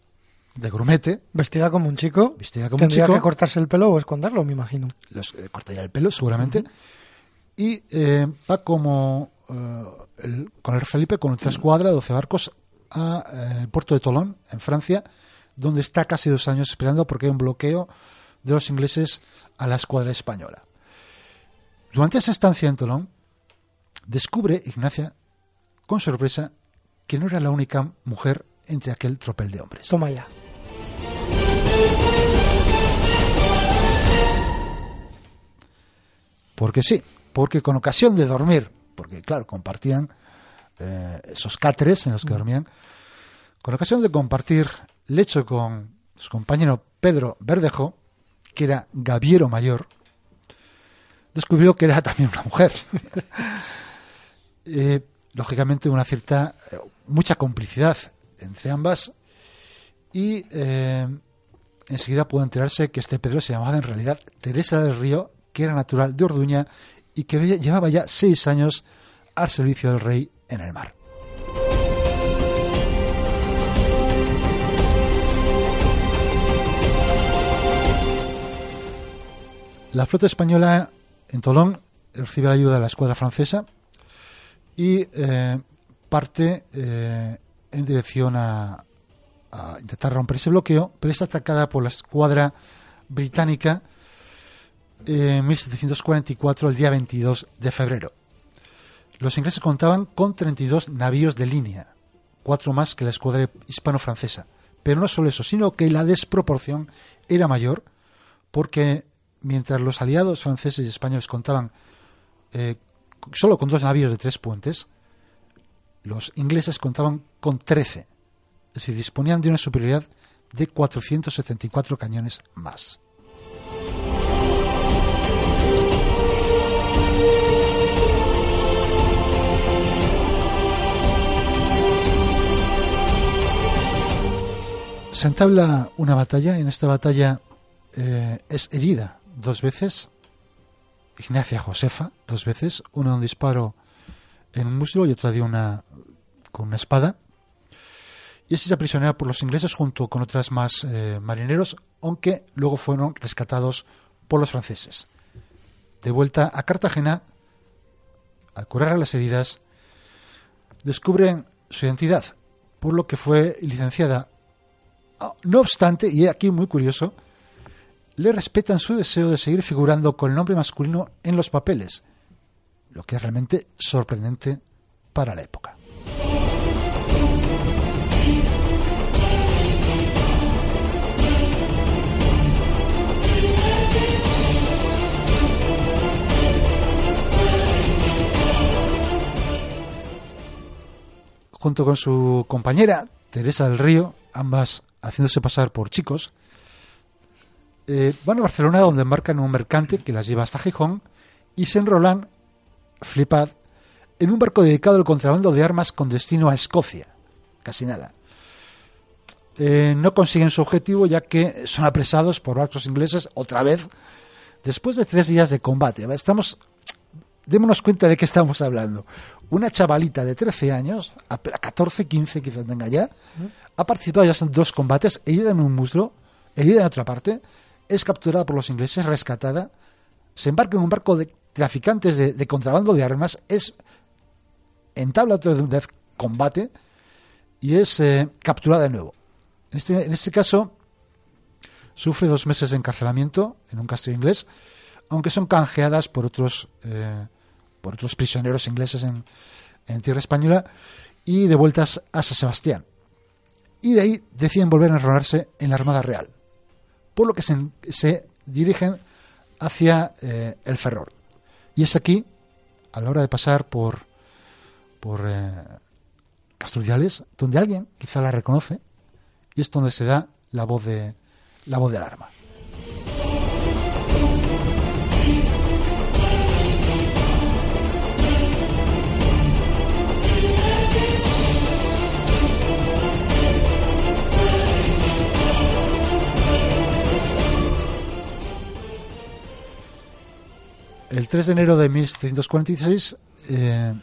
de grumete. Vestida como un chico. Vestida como un chico. que cortarse el pelo o esconderlo, me imagino. Los, eh, cortaría el pelo, seguramente. Y eh, va como eh, con el Felipe, con otra escuadra, 12 barcos, a el puerto de Tolón, en Francia, donde está casi dos años esperando porque hay un bloqueo de los ingleses a la escuadra española. Durante esa estancia en Tolón, descubre Ignacia con sorpresa que no era la única mujer entre aquel tropel de hombres. Toma ya. Porque sí, porque con ocasión de dormir, porque claro, compartían eh, esos cáteres en los que mm. dormían, con ocasión de compartir lecho con su compañero Pedro Verdejo, que era gaviero mayor, descubrió que era también una mujer. *laughs* eh, lógicamente una cierta, eh, mucha complicidad entre ambas y eh, enseguida pudo enterarse que este Pedro se llamaba en realidad Teresa del Río, que era natural de Orduña y que llevaba ya seis años al servicio del rey en el mar. La flota española en Tolón recibe la ayuda de la escuadra francesa y eh, parte eh, en dirección a, intentar romper ese bloqueo, pero es atacada por la escuadra británica en 1744, el día 22 de febrero. Los ingleses contaban con 32 navíos de línea, cuatro más que la escuadra hispano-francesa. Pero no solo eso, sino que la desproporción era mayor porque mientras los aliados franceses y españoles contaban eh, solo con dos navíos de tres puentes, los ingleses contaban con 13, es decir, disponían de una superioridad de 474 cañones más. Se entabla una batalla, en esta batalla eh, es herida dos veces Ignacia Josefa, dos veces, una de un disparo en un muslo y otra de una con una espada. Y es aprisionada por los ingleses junto con otras más eh, marineros, aunque luego fueron rescatados por los franceses. De vuelta a Cartagena, al curar las heridas, descubren su identidad, por lo que fue licenciada. Ah, no obstante, y aquí muy curioso, le respetan su deseo de seguir figurando con el nombre masculino en los papeles, lo que es realmente sorprendente para la época. Junto con su compañera, Teresa del Río, ambas haciéndose pasar por chicos, eh, van a Barcelona donde embarcan un mercante que las lleva hasta Gijón y se enrolan, flipad, en un barco dedicado al contrabando de armas con destino a Escocia. Casi nada. Eh, no consiguen su objetivo ya que son apresados por barcos ingleses otra vez después de tres días de combate. Estamos, démonos cuenta de qué estamos hablando. Una chavalita de 13 años, a 14, 15 quizás tenga ya, ha participado ya en dos combates, herida en un muslo, herida en otra parte, es capturada por los ingleses, rescatada, se embarca en un barco de traficantes de, contrabando de armas, es entabla otra vez combate y es eh, capturada de nuevo. En este, en este caso, sufre dos meses de encarcelamiento en un castillo inglés, aunque son canjeadas por otros, eh, por otros prisioneros ingleses en, en tierra española y de vueltas a San Sebastián. Y de ahí deciden volver a enrolarse en la Armada Real por lo que se, dirigen hacia eh, el Ferrol. Y es aquí, a la hora de pasar por, por eh, donde alguien quizá la reconoce, y es donde se da la voz de la voz del arma. El 3 de enero de 1746 eh,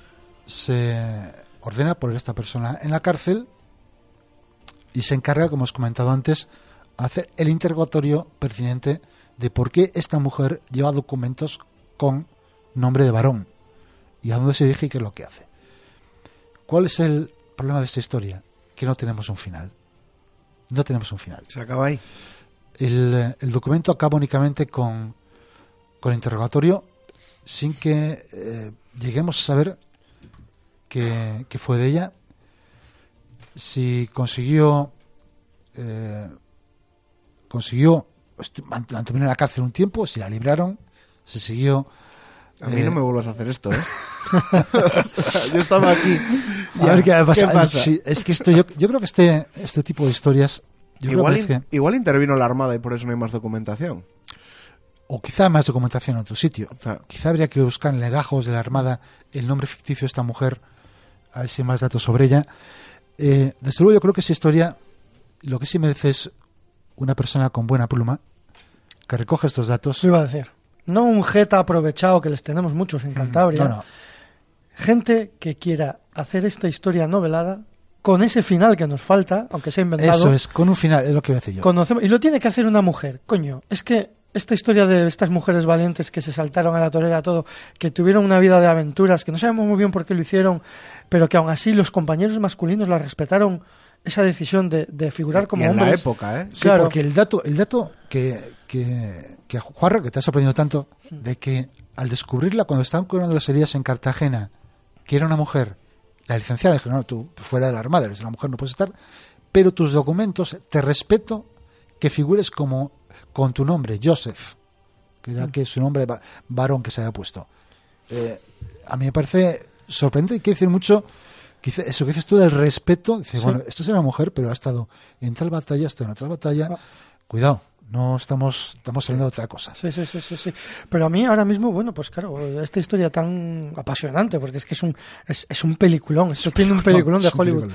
se ordena poner a esta persona en la cárcel y se encarga, como os he comentado antes, hacer el interrogatorio pertinente de por qué esta mujer lleva documentos con nombre de varón y a dónde se dirige y qué es lo que hace. ¿Cuál es el problema de esta historia? Que no tenemos un final. No tenemos un final. Se acaba ahí. El, el documento acaba únicamente con, con el interrogatorio sin que eh, lleguemos a saber qué, fue de ella, si consiguió eh, consiguió mantener en la cárcel un tiempo, si la libraron, se siguió. A mí no eh, me vuelvas a hacer esto, ¿eh? *laughs* yo estaba aquí. Y a ver qué pasa. es que esto, yo, yo creo que este, este tipo de historias. igual, igual intervino la Armada y por eso no hay más documentación o quizá más documentación en otro sitio. quizá habría que buscar en legajos de la Armada el nombre ficticio de esta mujer, a ver si hay más datos sobre ella. Eh, desde luego yo creo que esa historia lo que sí merece es una persona con buena pluma que recoge estos datos. iba a decir. No un jeta aprovechado que les tenemos muchos en mm, Cantabria. Gente que quiera hacer esta historia novelada con ese final que nos falta, aunque sea inventado. Eso es, con un final, es lo que voy a decir yo. Conocemos, y lo tiene que hacer una mujer, coño. Es que esta historia de estas mujeres valientes que se saltaron a la torera todo, que tuvieron una vida de aventuras, que no sabemos muy bien por qué lo hicieron, pero que aún así los compañeros masculinos la respetaron esa decisión de, figurar como y en la época, ¿eh? Sí, porque el dato, el dato que, que, que Juarro, que te ha sorprendido tanto, de que al descubrirla cuando estaban curando las heridas en Cartagena, que era una mujer, la licenciada dijo, no, tú fuera de la armada, eres una mujer, no puedes estar, pero tus documentos, te respeto que figures como con tu nombre, Joseph, que era mm. que su nombre varón que se había puesto. Eh, a mí me parece sorprendente y quiere decir mucho eso que dices tú del respeto, dice, bueno, esto es una mujer, pero ha estado en tal batalla, ha estado en otra batalla, Ah. cuidado, no estamos, estamos hablando de otra cosa. Sí, sí, sí, sí, sí. Pero a mí ahora mismo, bueno, pues claro, esta historia tan apasionante, porque es que es un, es, es un peliculón, esto tiene un peliculón de Hollywood.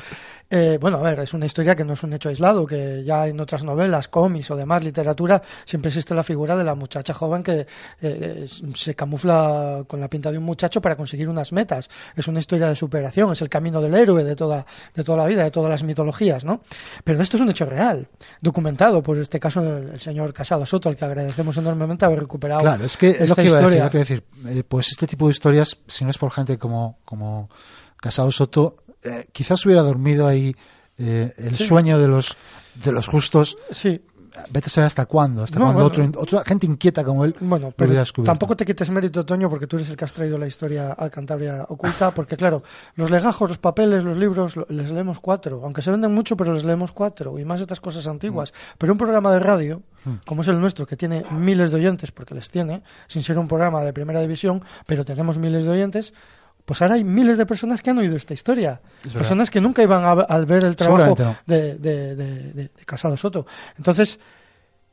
Eh, bueno, a ver, es una historia que no es un hecho aislado, que ya en otras novelas, cómics o demás literatura siempre existe la figura de la muchacha joven que eh, se camufla con la pinta de un muchacho para conseguir unas metas. Es una historia de superación, es el camino del héroe de toda, de toda la vida, de todas las mitologías, ¿no? Pero esto es un hecho real, documentado por este caso del señor Casado Soto, al que agradecemos enormemente haber recuperado Claro, es que es lo que iba a decir, lo que. Eh, pues este tipo de historias, si no es por gente como, como Casado Soto, eh, quizás hubiera dormido ahí eh, el Sí. sueño de los de los justos. Sí, Vete a saber hasta cuándo, hasta No, bueno. otro, otra gente inquieta como él Bueno, pero tampoco te quites mérito, Toño, porque tú eres el que has traído la historia al Cantabria Oculta, *laughs* porque claro, los legajos, los papeles, los libros, les leemos cuatro, aunque se venden mucho, pero les leemos cuatro, y más estas cosas antiguas. Mm. Pero un programa de radio, como es el nuestro, que tiene miles de oyentes, porque les tiene, sin ser un programa de primera división, pero tenemos miles de oyentes, pues ahora hay miles de personas que han oído esta historia. Es. Personas que nunca iban a, al ver el trabajo Seguramente no. de, de, de- de- de Casado Soto. Entonces,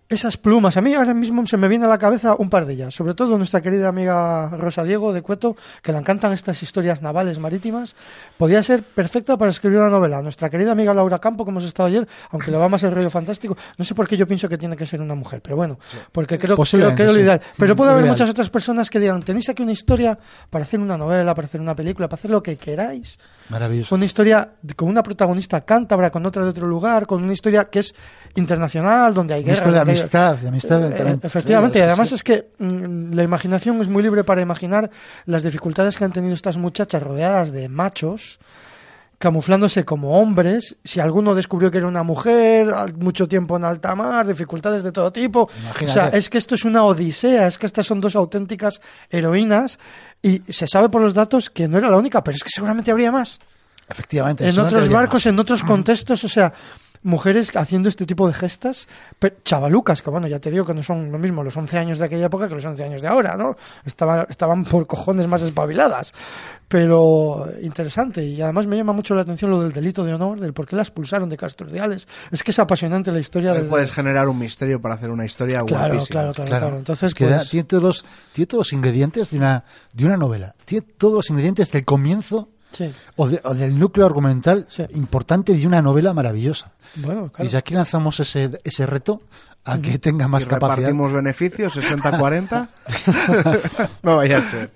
esas plumas, a mí ahora mismo se me viene a la cabeza un par de ellas, sobre todo nuestra querida amiga Rosa Diego de Cueto, que le encantan estas historias navales marítimas, podía ser perfecta para escribir una novela. Nuestra querida amiga Laura Campo, que hemos estado ayer, aunque le va más el rollo fantástico, no sé por qué yo pienso que tiene que ser una mujer, pero bueno, porque creo, que es lo sí. ideal. Pero puede haber ideal. muchas otras personas que digan, tenéis aquí una historia para hacer una novela, para hacer una película, para hacer lo que queráis. Maravilloso. Una historia con una protagonista cántabra, con otra de otro lugar, con una historia que es internacional, donde hay guerras. Amistad, de amistad Eh, efectivamente, Sí, además sí. es que mm, la imaginación es muy libre para imaginar las dificultades que han tenido estas muchachas rodeadas de machos, camuflándose como hombres, si alguno descubrió que era una mujer, mucho tiempo en alta mar, dificultades de todo tipo. Imagínate. O sea, es que esto es una odisea, es que estas son dos auténticas heroínas y se sabe por los datos que no era la única, pero es que seguramente habría más Efectivamente. en otros barcos, más. en otros contextos, o sea, mujeres haciendo este tipo de gestas, pero chavalucas, que bueno, ya te digo que no son lo mismo los 11 años de aquella época que los 11 años de ahora, ¿no? Estaban, estaban por cojones más espabiladas, pero interesante, y además me llama mucho la atención lo del delito de honor, del por qué la expulsaron de Casturdiales, es que es apasionante la historia del... puedes generar un misterio para hacer una historia Claro, guapísima. claro, claro, Claro, claro. Entonces, que da- pues, tiene, todos los, tiene todos los ingredientes de una, de una novela. Tiene todos los ingredientes del comienzo sí, o, de- o del núcleo argumental Sí. importante de una novela maravillosa. bueno, claro. Y aquí lanzamos ese, ese reto a que tenga Y más capacidad. repartimos beneficios 60-40. *laughs* *laughs* no vaya a ser.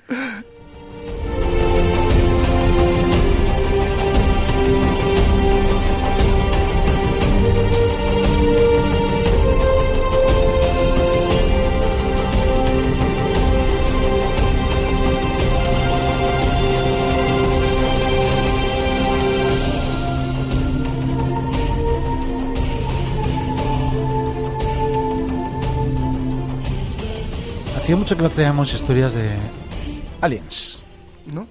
Hacía mucho que no traíamos historias de aliens. ¿No?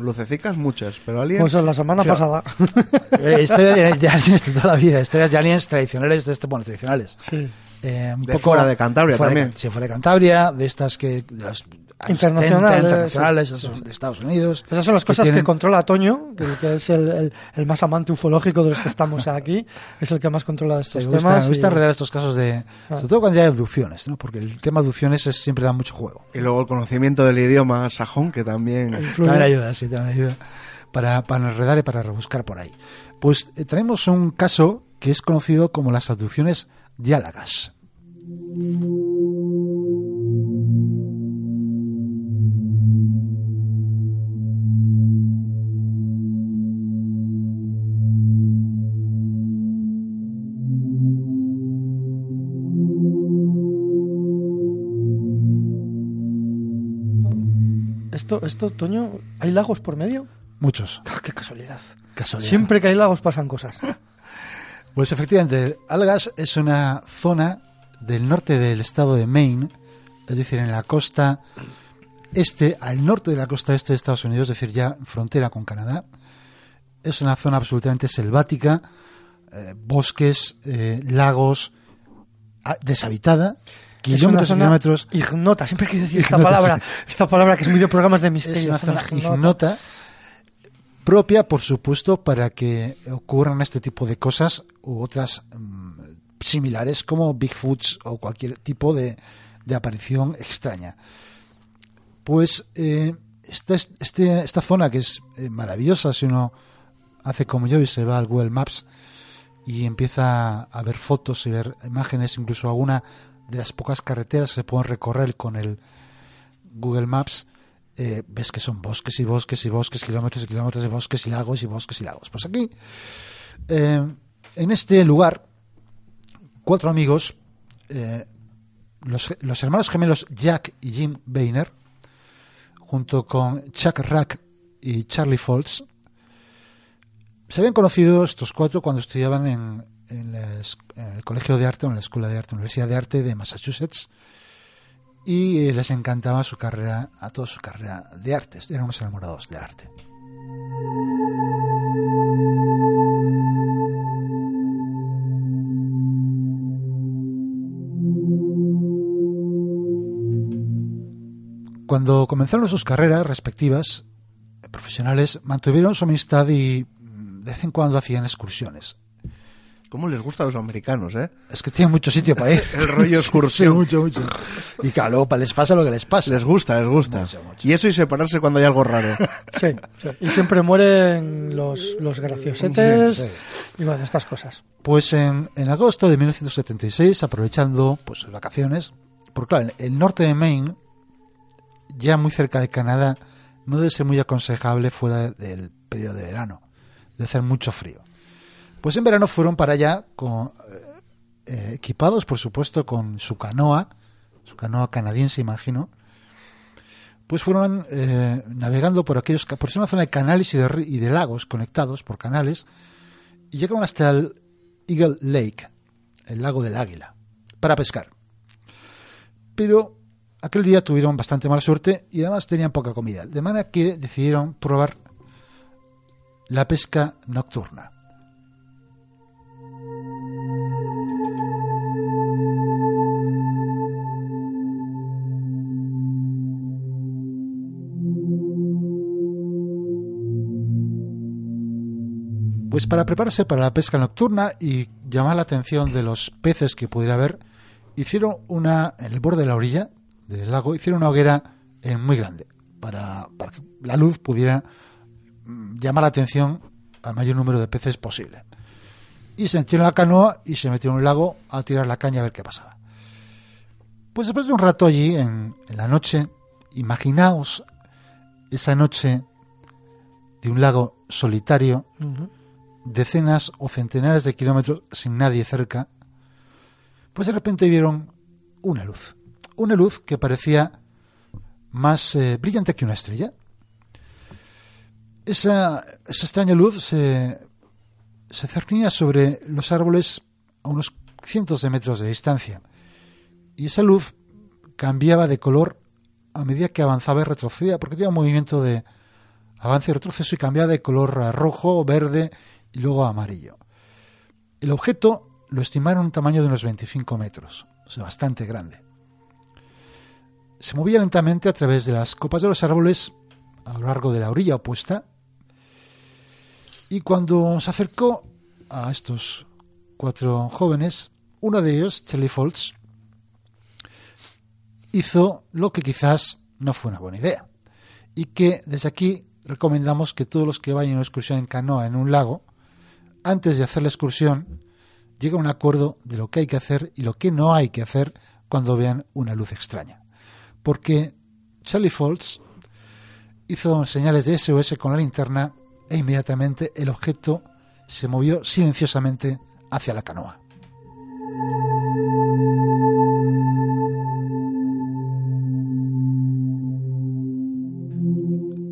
Lucecicas muchas, pero alguien... Pues la semana pasada. *laughs* Eh, historias de, de aliens de toda la vida, historias de aliens tradicionales, de este, bueno, tradicionales. sí. Eh, un De fuera de Cantabria fuera de también. Can- sí, fuera de Cantabria, de estas que. De las Internacionales, 70, internacionales, sí, de Estados Unidos. Esas son las cosas que tienen- controla Toño, que, que es el, el- el más amante ufológico de los que estamos *laughs* aquí. Es el que más controla estos me gusta, temas. me gusta y- enredar estos casos de. Ah. Sobre todo cuando hay abducciones, ¿no? Porque el tema abducciones es, siempre da mucho juego. Y luego el conocimiento del idioma sajón, que también... influye. También ayuda, sí, también ayuda. Para, para enredar y para rebuscar por ahí. Pues eh, traemos un caso que es conocido como las abducciones diálagas. Esto, esto, Toño, ¿hay lagos por medio? Muchos. *laughs* Ah, ¡Qué casualidad! Casualidad. Siempre que hay lagos pasan cosas. *laughs* Pues efectivamente, Algas es una zona del norte del estado de Maine, es decir, en la costa este, al norte de la costa este de Estados Unidos, es decir, ya frontera con Canadá. Es una zona absolutamente selvática, eh, bosques, eh, lagos, ah, deshabitada, kilómetros y kilómetros. Ignota, siempre quiero decir esta palabra, sí. esta palabra que es muy de programas de Es misterio. una zona ignota. ignota. propia, por supuesto, para que ocurran este tipo de cosas u otras mm, similares como Bigfoots o cualquier tipo de, de aparición extraña. Pues eh, esta, este, esta zona que es eh, maravillosa, si uno hace como yo y se va al Google Maps y empieza a ver fotos y ver imágenes, incluso alguna de las pocas carreteras que se pueden recorrer con el Google Maps, eh, ves que son bosques y bosques y bosques, kilómetros y kilómetros de bosques y lagos y bosques y lagos. Pues aquí, eh, en este lugar, cuatro amigos, eh, los, los, hermanos gemelos Jack y Jim Boehner, junto con Chuck Rack y Charlie Foltz, se habían conocido estos cuatro cuando estudiaban en, en, el Colegio de Arte en la Escuela de Arte, Universidad de Arte de Massachusetts y les encantaba su carrera, a toda su carrera de artes, eran unos enamorados del arte. Cuando comenzaron sus carreras respectivas profesionales, mantuvieron su amistad y de vez en cuando hacían excursiones. ¿Cómo les gusta a los americanos, eh? Es que tienen mucho sitio para ir. *laughs* El rollo excursión. Sí, mucho, mucho. Y claro, les pasa lo que les pasa. Les gusta, les gusta. Y eso y separarse cuando hay algo raro. *laughs* Sí, sí. Y siempre mueren los, los graciosetes y bueno, estas cosas. Pues en, en agosto de 1976, aprovechando pues las vacaciones, porque claro, el norte de Maine, ya muy cerca de Canadá, no debe ser muy aconsejable fuera del periodo de verano. Debe hacer mucho frío. Pues en verano fueron para allá con, eh, equipados, por supuesto, con su canoa, su canoa canadiense, imagino. Pues fueron eh, navegando por aquellos, por una zona de canales y de, y de lagos conectados por canales, y llegaron hasta el Eagle Lake, el lago del águila, para pescar. Pero aquel día tuvieron bastante mala suerte y además tenían poca comida, de manera que decidieron probar la pesca nocturna. Pues para prepararse para la pesca nocturna y llamar la atención de los peces que pudiera haber, hicieron una, en el borde de la orilla del lago, hicieron una hoguera eh, muy grande para, que la luz pudiera mm, llamar la atención al mayor número de peces posible. Y se metieron en la canoa y se metieron en el lago a tirar la caña a ver qué pasaba. Pues después de un rato allí, en, la noche, imaginaos esa noche de un lago solitario, decenas o centenares de kilómetros sin nadie cerca, pues de repente vieron una luz. Una luz que parecía más eh, brillante que una estrella. Esa, esa extraña luz se, se cernía sobre los árboles a unos cientos de metros de distancia. Y esa luz cambiaba de color a medida que avanzaba y retrocedía, porque tenía un movimiento de avance y retroceso y cambiaba de color a rojo, verde y luego amarillo. El objeto lo estimaron un tamaño de unos 25 metros, o sea, bastante grande. Se movía lentamente a través de las copas de los árboles a lo largo de la orilla opuesta y cuando se acercó a estos cuatro jóvenes, uno de ellos, Charlie Foltz, hizo lo que quizás no fue una buena idea y que desde aquí recomendamos que todos los que vayan a una excursión en canoa en un lago antes de hacer la excursión, llega a un acuerdo de lo que hay que hacer y lo que no hay que hacer cuando vean una luz extraña. Porque Charlie Foltz hizo señales de SOS con la linterna e inmediatamente el objeto se movió silenciosamente hacia la canoa.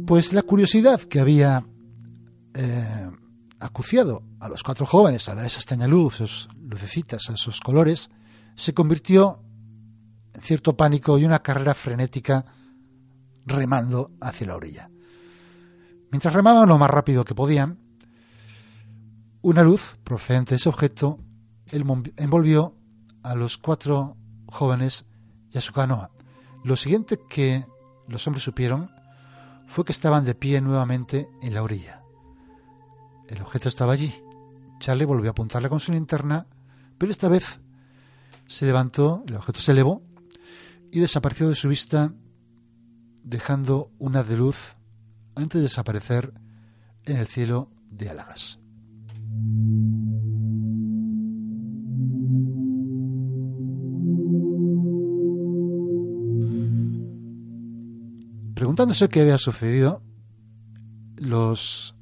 Pues la curiosidad que había eh, acuciado a los cuatro jóvenes a ver esa extraña luz, esas lucecitas, esos colores, se convirtió en cierto pánico y una carrera frenética remando hacia la orilla. Mientras remaban lo más rápido que podían, una luz procedente de ese objeto envolvió a los cuatro jóvenes y a su canoa. Lo siguiente que los hombres supieron fue que estaban de pie nuevamente en la orilla el objeto estaba allí. Charlie volvió a apuntarle con su linterna, pero esta vez se levantó, el objeto se elevó y desapareció de su vista, dejando una de luz antes de desaparecer en el cielo de Alagas. Preguntándose qué había sucedido, los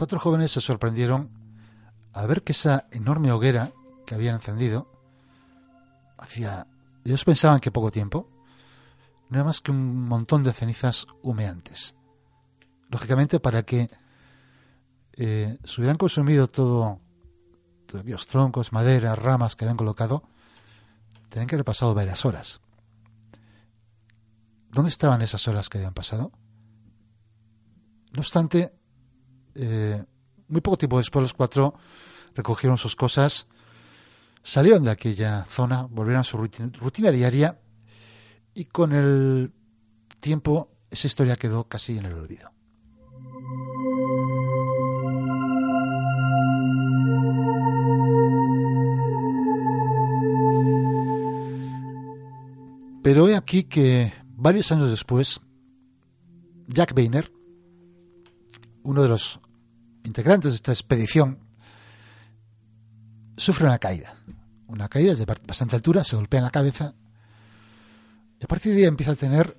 cuatro jóvenes se sorprendieron al ver que esa enorme hoguera que habían encendido hacía ellos pensaban que poco tiempo no era más que un montón de cenizas humeantes lógicamente para que eh, se hubieran consumido todo todos aquellos troncos maderas ramas que habían colocado tenían que haber pasado varias horas ¿dónde estaban esas horas que habían pasado? no obstante eh, muy poco tiempo después los cuatro recogieron sus cosas, salieron de aquella zona, volvieron a su rutina, diaria y con el tiempo esa historia quedó casi en el olvido. Pero he aquí que varios años después, Jack Boehner, uno de los integrantes de esta expedición sufre una caída. Una caída desde bastante altura, se golpea en la cabeza y a partir de ahí empieza a tener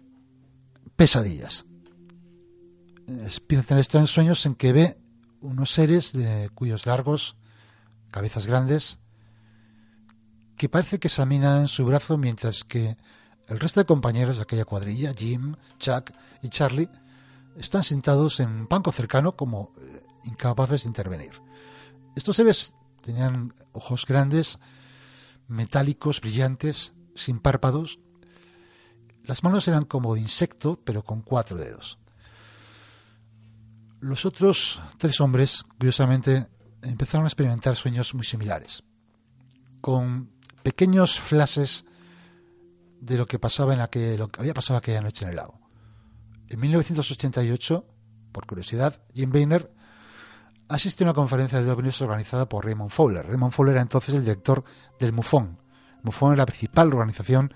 pesadillas. Empieza a tener extraños sueños en que ve unos seres de cuyos largos, cabezas grandes, que parece que examinan su brazo mientras que el resto de compañeros de aquella cuadrilla, Jim, Chuck y Charlie, están sentados en un banco cercano como eh, incapaces de intervenir. Estos seres tenían ojos grandes, metálicos, brillantes, sin párpados. Las manos eran como de insecto, pero con cuatro dedos. Los otros tres hombres, curiosamente, empezaron a experimentar sueños muy similares, con pequeños flashes de lo que pasaba en la que, lo que había pasado aquella noche en el lago. En 1988, por curiosidad, Jim Boehner asiste a una conferencia de ovnis organizada por Raymond Fowler. Raymond Fowler era entonces el director del MUFON. MUFON es la principal organización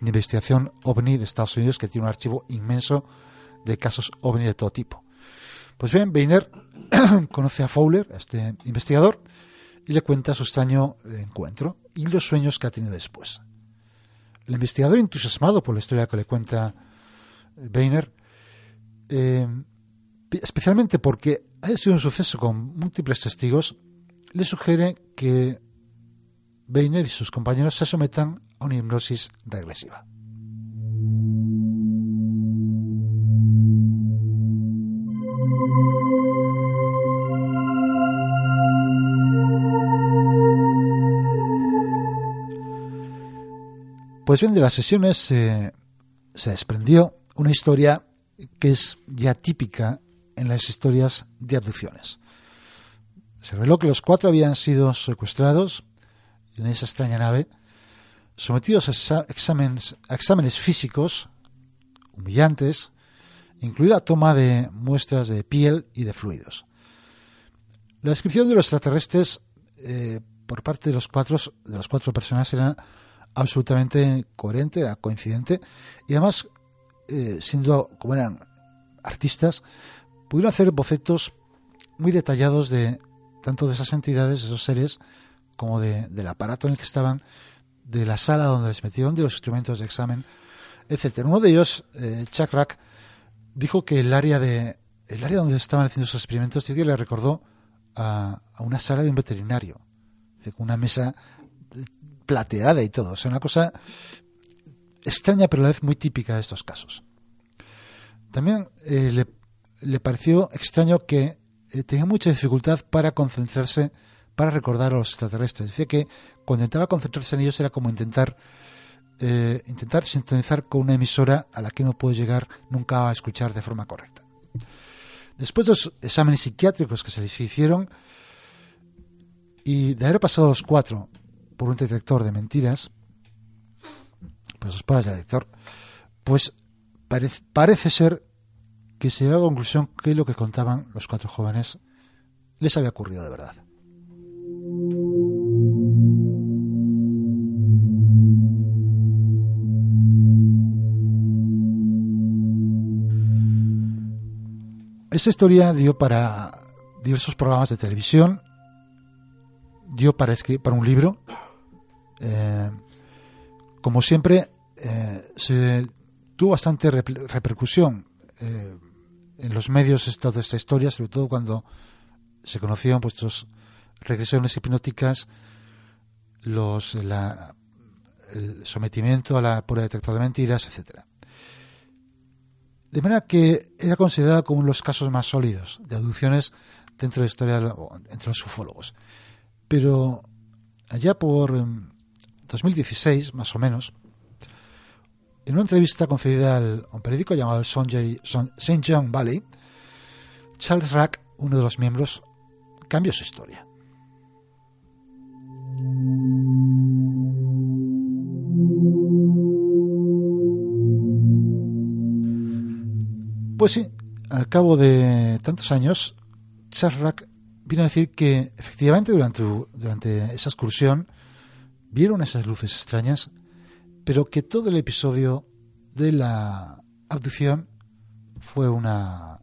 de investigación ovni de Estados Unidos que tiene un archivo inmenso de casos ovni de todo tipo. Pues bien, Boehner *clears throat* conoce a Fowler, a este investigador, y le cuenta su extraño encuentro y los sueños que ha tenido después. El investigador, entusiasmado por la historia que le cuenta Boehner, eh, especialmente porque ha sido un suceso con múltiples testigos, le sugiere que Weiner y sus compañeros se sometan a una hipnosis regresiva. Pues bien, de las sesiones se desprendió una historia que es ya típica en las historias de abducciones. Se reveló que los cuatro habían sido secuestrados en esa extraña nave, sometidos a exámenes, a exámenes físicos humillantes, incluida toma de muestras de piel y de fluidos. La descripción de los extraterrestres eh, por parte de los cuatro de las cuatro personas era absolutamente coherente, era coincidente y además eh, siendo como eran artistas pudieron hacer bocetos muy detallados de tanto de esas entidades, de esos seres, como de, del aparato en el que estaban, de la sala donde les metieron, de los instrumentos de examen, etcétera. Uno de ellos, eh, Chakrak, dijo que el área de el área donde estaban haciendo esos experimentos que le recordó a, una sala de un veterinario, con una mesa plateada y todo. O sea, una cosa extraña pero a la vez muy típica de estos casos. También eh, le le pareció extraño que eh, tenía mucha dificultad para concentrarse, para recordar a los extraterrestres. Decía que cuando intentaba concentrarse en ellos era como intentar eh, intentar sintonizar con una emisora a la que no puede llegar nunca a escuchar de forma correcta. Después de los exámenes psiquiátricos que se les hicieron y de haber pasado los cuatro por un detector de mentiras, pues los pruebas de detector, pues parece ser que se llegó a la conclusión que lo que contaban los cuatro jóvenes les había ocurrido de verdad. Esta historia dio para diversos programas de televisión, dio para, escribir, para un libro. Eh, como siempre, eh, se tuvo bastante repercusión eh, en los medios esta, esta historia, sobre todo cuando se conocieron pues, regresiones hipnóticas, los, el sometimiento a la prueba detector de mentiras, etcétera. De manera que era considerada como uno de los casos más sólidos de abducciones dentro de la historia entre los ufólogos. Pero allá por 2016, em, más o menos, en una entrevista concedida al, a un periódico llamado St. John Valley, Charles Rack, uno de los miembros, cambió su historia. Pues sí, al cabo de tantos años, Charles Rack vino a decir que efectivamente durante, durante esa excursión vieron esas luces extrañas, pero que todo el episodio de la abducción fue una,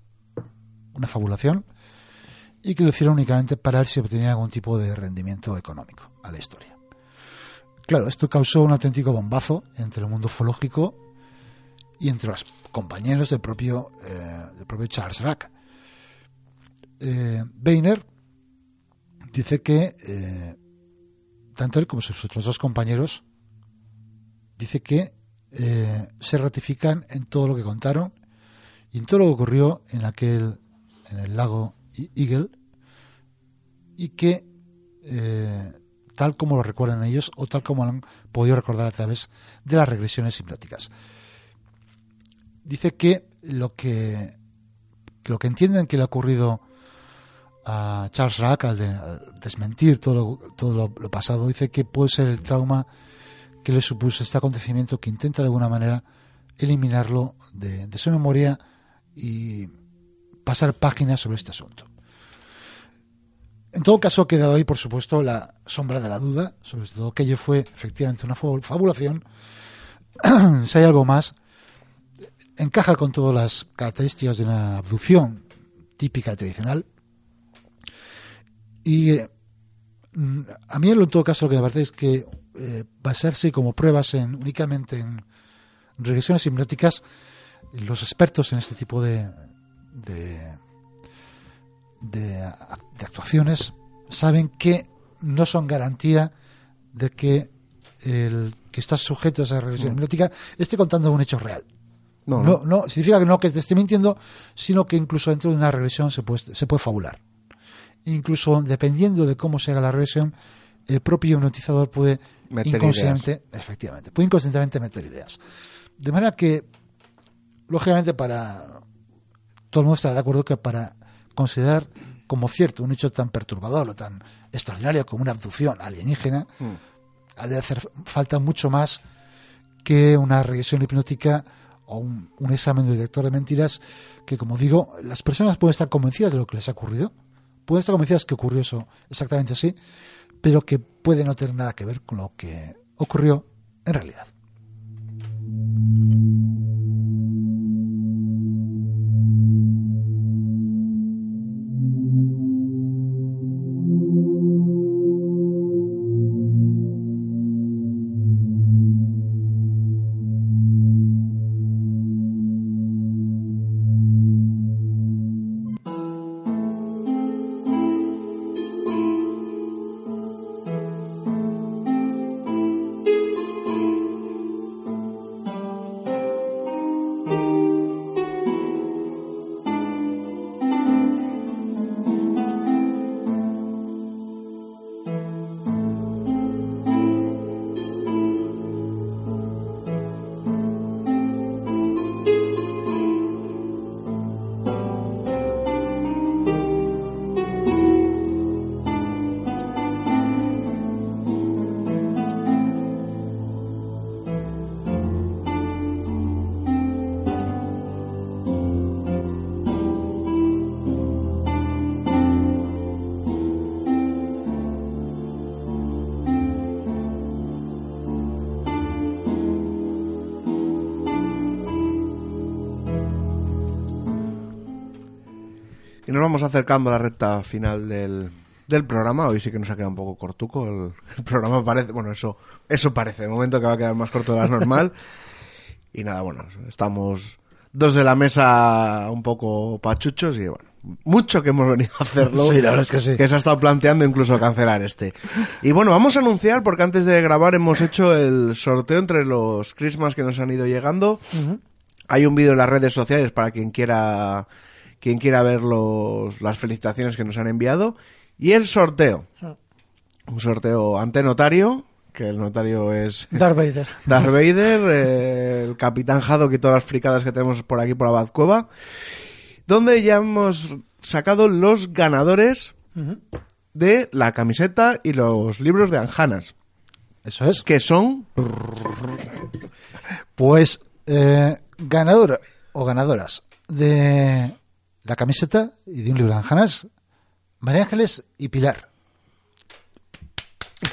una fabulación y que lo hicieron únicamente para ver si obtenían algún tipo de rendimiento económico a la historia. Claro, esto causó un auténtico bombazo entre el mundo ufológico y entre los compañeros del propio, eh, del propio Charles Rack. Eh, dice que eh, tanto él como sus otros dos compañeros dice que eh, se ratifican en todo lo que contaron y en todo lo que ocurrió en aquel en el lago Eagle y que tal como lo recuerdan ellos o tal como lo han podido recordar a través de las regresiones hipnóticas. Dice que lo que, lo que entienden que le ha ocurrido a Charles Rack al, desmentir todo, todo lo, pasado, dice que puede ser el trauma que le supuso este acontecimiento que intenta de alguna manera eliminarlo de, su memoria y pasar páginas sobre este asunto. En todo caso, ha quedado ahí, por supuesto, la sombra de la duda, sobre todo que ello fue efectivamente una fabulación. *clears throat* si hay algo más, encaja con todas las características de una abducción típica tradicional. Y eh, a mí en todo caso lo que me parece es que eh, basarse como pruebas en únicamente en regresiones hipnóticas, los expertos en este tipo de, de, de, actuaciones saben que no son garantía de que el que está sujeto a esa regresión mm. hipnótica esté contando un hecho real. No, no, significa que no que te esté mintiendo, sino que incluso dentro de una regresión se puede, se puede fabular. Incluso dependiendo de cómo se haga la regresión, el propio hipnotizador puede inconsciente, efectivamente, puede inconscientemente meter ideas. De manera que, lógicamente, para todo el mundo estará de acuerdo que para considerar como cierto un hecho tan perturbador o tan extraordinario como una abducción alienígena, mm. ha de hacer falta mucho más que una regresión hipnótica o un, examen de detector de mentiras que, como digo, las personas pueden estar convencidas de lo que les ha ocurrido, pueden estar convencidas que ocurrió eso exactamente así, pero que puede no tener nada que ver con lo que ocurrió en realidad. Vamos acercando a la recta final del, del programa. Hoy sí que nos ha quedado un poco cortuco. El, el programa parece, bueno, eso, eso parece. De momento que va a quedar más corto de lo normal. y nada, bueno, estamos dos de la mesa un poco pachuchos y bueno, mucho que hemos venido a hacerlo. Sí, la verdad es que sí. Que se ha estado planteando incluso cancelar este. Y bueno, vamos a anunciar, porque antes de grabar hemos hecho el sorteo entre los Christmas que nos han ido llegando. Hay un vídeo en las redes sociales para quien quiera quien quiera ver los, las felicitaciones que nos han enviado. Y el sorteo. Un sorteo ante notario, que el notario es *laughs* Darth Vader. *laughs* Darth Vader, eh, el capitán Haddock y todas las fricadas que tenemos por aquí por la Cueva, donde ya hemos sacado los ganadores de la camiseta y los libros de Anjanas, Eso es. que son Pues eh, ganador o ganadoras de la camiseta y de un libro de Anjanas, María Ángeles y Pilar,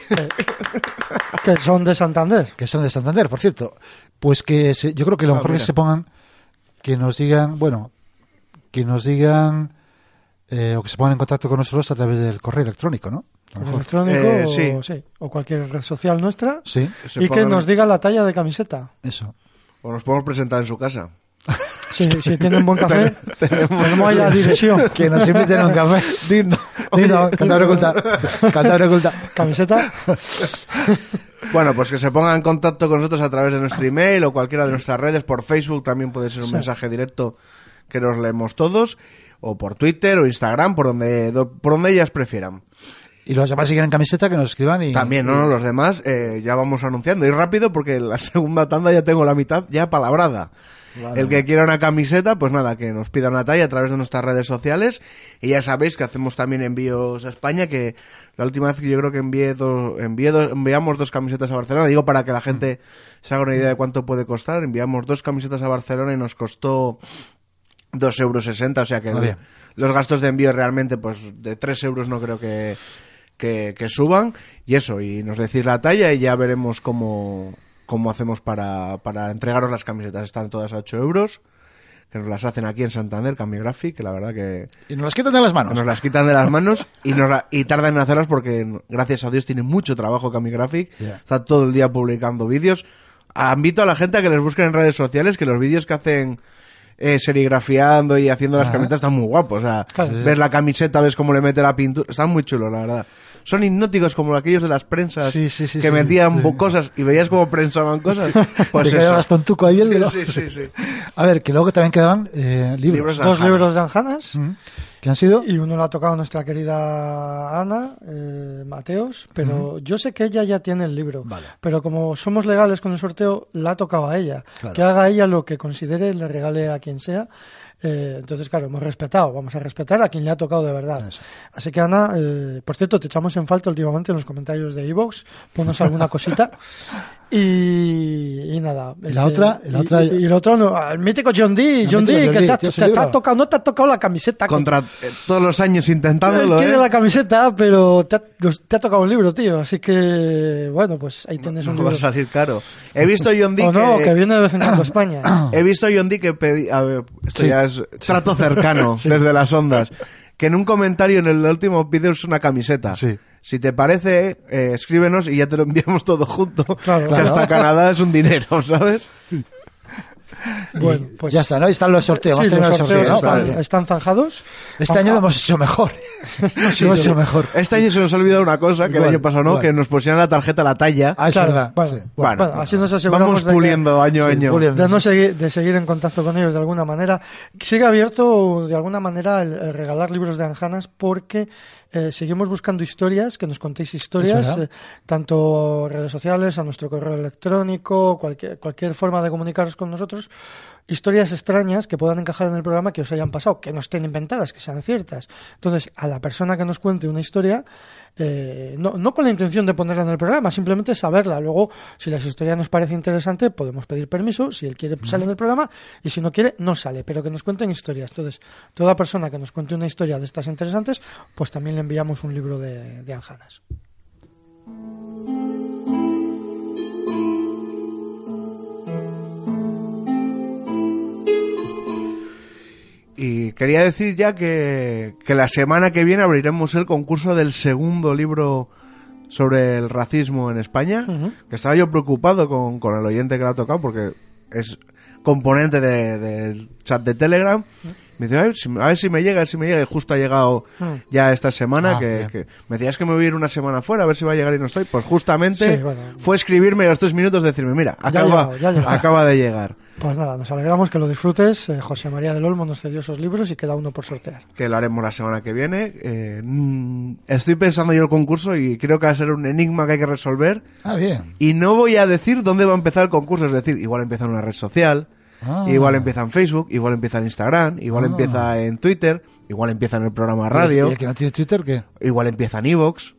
*laughs* Que son de Santander. que son de Santander, por cierto. Pues que se- yo creo que lo Ah, mejor mira. que se pongan, que nos digan, bueno, que nos digan eh, o que se pongan en contacto con nosotros a través del correo electrónico, ¿no? Mejor. Electrónico Eh, o, sí. sí, o cualquier red social nuestra. Sí, y que nos diga la talla de camiseta. eso. o nos podemos presentar en su casa. Si, si tienen buen *laughs* café, tenemos ahí la dirección. Que nos inviten a un café. Digno. Dino, Cantabria oculta. Cantabria oculta. Camiseta. Bueno, pues que se pongan en contacto con nosotros a través de nuestro email o cualquiera de nuestras redes, por Facebook también puede ser un mensaje directo que nos leemos todos, o por Twitter o Instagram, por donde, do- por donde ellas prefieran. Y los demás si quieren camiseta que nos escriban y También, ¿no? Los demás eh, ya vamos anunciando. Y rápido porque en la segunda tanda ya tengo la mitad ya palabrada. Vale. El que quiera una camiseta, pues nada, que nos pida una talla a través de nuestras redes sociales. Y ya sabéis que hacemos también envíos a España, que la última vez que yo creo que envié dos, envié dos- enviamos dos camisetas a Barcelona, digo para que la gente se haga una idea de cuánto puede costar, enviamos dos camisetas a Barcelona y nos costó dos euros sesenta, o sea que Ah, los gastos de envío realmente pues de tres euros no creo que, que, que suban y eso, y nos decís la talla y ya veremos cómo, cómo hacemos para, para entregaros las camisetas. Están todas a 8 euros, que nos las hacen aquí en Santander, Cambio Graphic, que la verdad que y nos las quitan de las manos. nos las quitan de las manos y, nos la- y tardan en hacerlas porque, gracias a Dios, tiene mucho trabajo Cambio Graphic. Ya. Está todo el día publicando vídeos. Invito a la gente a que les busquen en redes sociales, que los vídeos que hacen eh, serigrafiando y haciendo las Ah. camisetas están muy guapos. O sea, Claro. ves la camiseta, ves cómo le mete la pintura. Están muy chulos, la verdad. Son hipnóticos como aquellos de las prensas Sí, sí, sí, que sí. metían cosas y veías cómo prensaban cosas. *laughs* Pues Te quedabas tontuco ahí el de lo- Sí, sí, sí. A ver, que luego también quedaban eh, libros. Dos Anjanas. libros de Anjanas. Mm. que han sido Y uno lo ha tocado nuestra querida Ana eh, Mateos, pero yo sé que ella ya tiene el libro. Vale. Pero como somos legales con el sorteo, la ha tocado a ella. Claro. Que haga ella lo que considere, le regale a quien sea. Eh, entonces, claro, hemos respetado, vamos a respetar a quien le ha tocado de verdad. Eso. Así que, Ana, eh, por cierto, te echamos en falta últimamente en los comentarios de Evox, ponos alguna cosita. *laughs* Y, y nada. este, la otra- la otra- y, y el otro, no, el mítico John Dee, John Dee, que te, ha- ¿tienes te- te tocado, no te ha tocado la camiseta. Contra eh, todos los años intentándolo, quiere ¿eh? la camiseta, pero te ha, te ha tocado un libro, tío. Así que, bueno, pues ahí tienes un No va libro. a salir caro. He visto John Dee O no, que- que viene de vez en cuando a España. *coughs* He visto John Dee que pedí, a ver, esto Sí. ya es trato cercano *laughs* desde las ondas, que en un comentario en el último vídeo es una camiseta. Sí. Si te parece, eh, escríbenos y ya te lo enviamos todo junto. Claro. que Claro. hasta Canadá es un dinero, ¿sabes? Bueno, pues. ya está, ¿no? Ahí están los sorteos. Están, zanjados. Este año lo hemos hecho mejor. *laughs* lo hemos hecho mejor. Este año se nos ha olvidado una cosa, que el año pasado no, que nos pusieron la tarjeta la talla. Ah, es Claro, verdad. bueno, sí. bueno, así nos aseguramos vamos de que- puliendo año a Sí, año. puliendo. de no seguir, de seguir en contacto con ellos de alguna manera. Sigue abierto de alguna manera el, el regalar libros de Anjanas porque eh, seguimos buscando historias, que nos contéis historias, eh, tanto redes sociales, a nuestro correo electrónico, cualquier, cualquier forma de comunicaros con nosotros, historias extrañas que puedan encajar en el programa que os hayan pasado, que no estén inventadas, que sean ciertas. Entonces, a la persona que nos cuente una historia, eh, no, no con la intención de ponerla en el programa, simplemente saberla. Luego, si la historia nos parece interesante, podemos pedir permiso. Si él quiere, sale en el programa. Y si no quiere, no sale. Pero que nos cuenten historias. Entonces, toda persona que nos cuente una historia de estas interesantes, pues también le enviamos un libro de, de Anjanas. ¿Y quería decir ya que, que la semana que viene abriremos el concurso del segundo libro sobre el racismo en España, que estaba yo preocupado con, con el oyente que lo ha tocado porque es componente de- del chat de Telegram. Me dice, a ver, si, a ver si me llega, a ver si me llega. Y justo ha llegado Mm. ya esta semana Ah, que, me decías que me voy a ir una semana fuera a ver si va a llegar y no estoy. Pues justamente Sí, bueno. fue escribirme a los tres minutos decirme, mira, Ya acaba, llegado, ya acaba de llegar. Pues nada, nos alegramos que lo disfrutes. Eh, José María del Olmo nos cedió esos libros y queda uno por sortear. que lo haremos la semana que viene. Eh, mm, estoy pensando yo el concurso y creo que va a ser un enigma que hay que resolver. Ah, bien. Y no voy a decir dónde va a empezar el concurso, es decir, igual empieza en una red social, Ah. igual empieza en Facebook, igual empieza en Instagram, igual Ah. empieza en Twitter, igual empieza en el programa ¿Y radio, el que no tiene Twitter qué? igual empieza en Evox,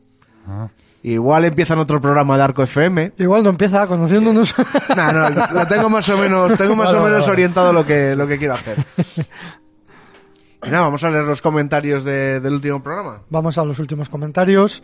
Ah. igual empieza en otro programa de Arco FM. Igual no empieza conociéndonos. *laughs* No, no, lo tengo más o menos, tengo más Vale, o menos vale. orientado lo que, lo que quiero hacer. *laughs* Y nada, vamos a leer los comentarios de- del último programa. Vamos a los últimos comentarios.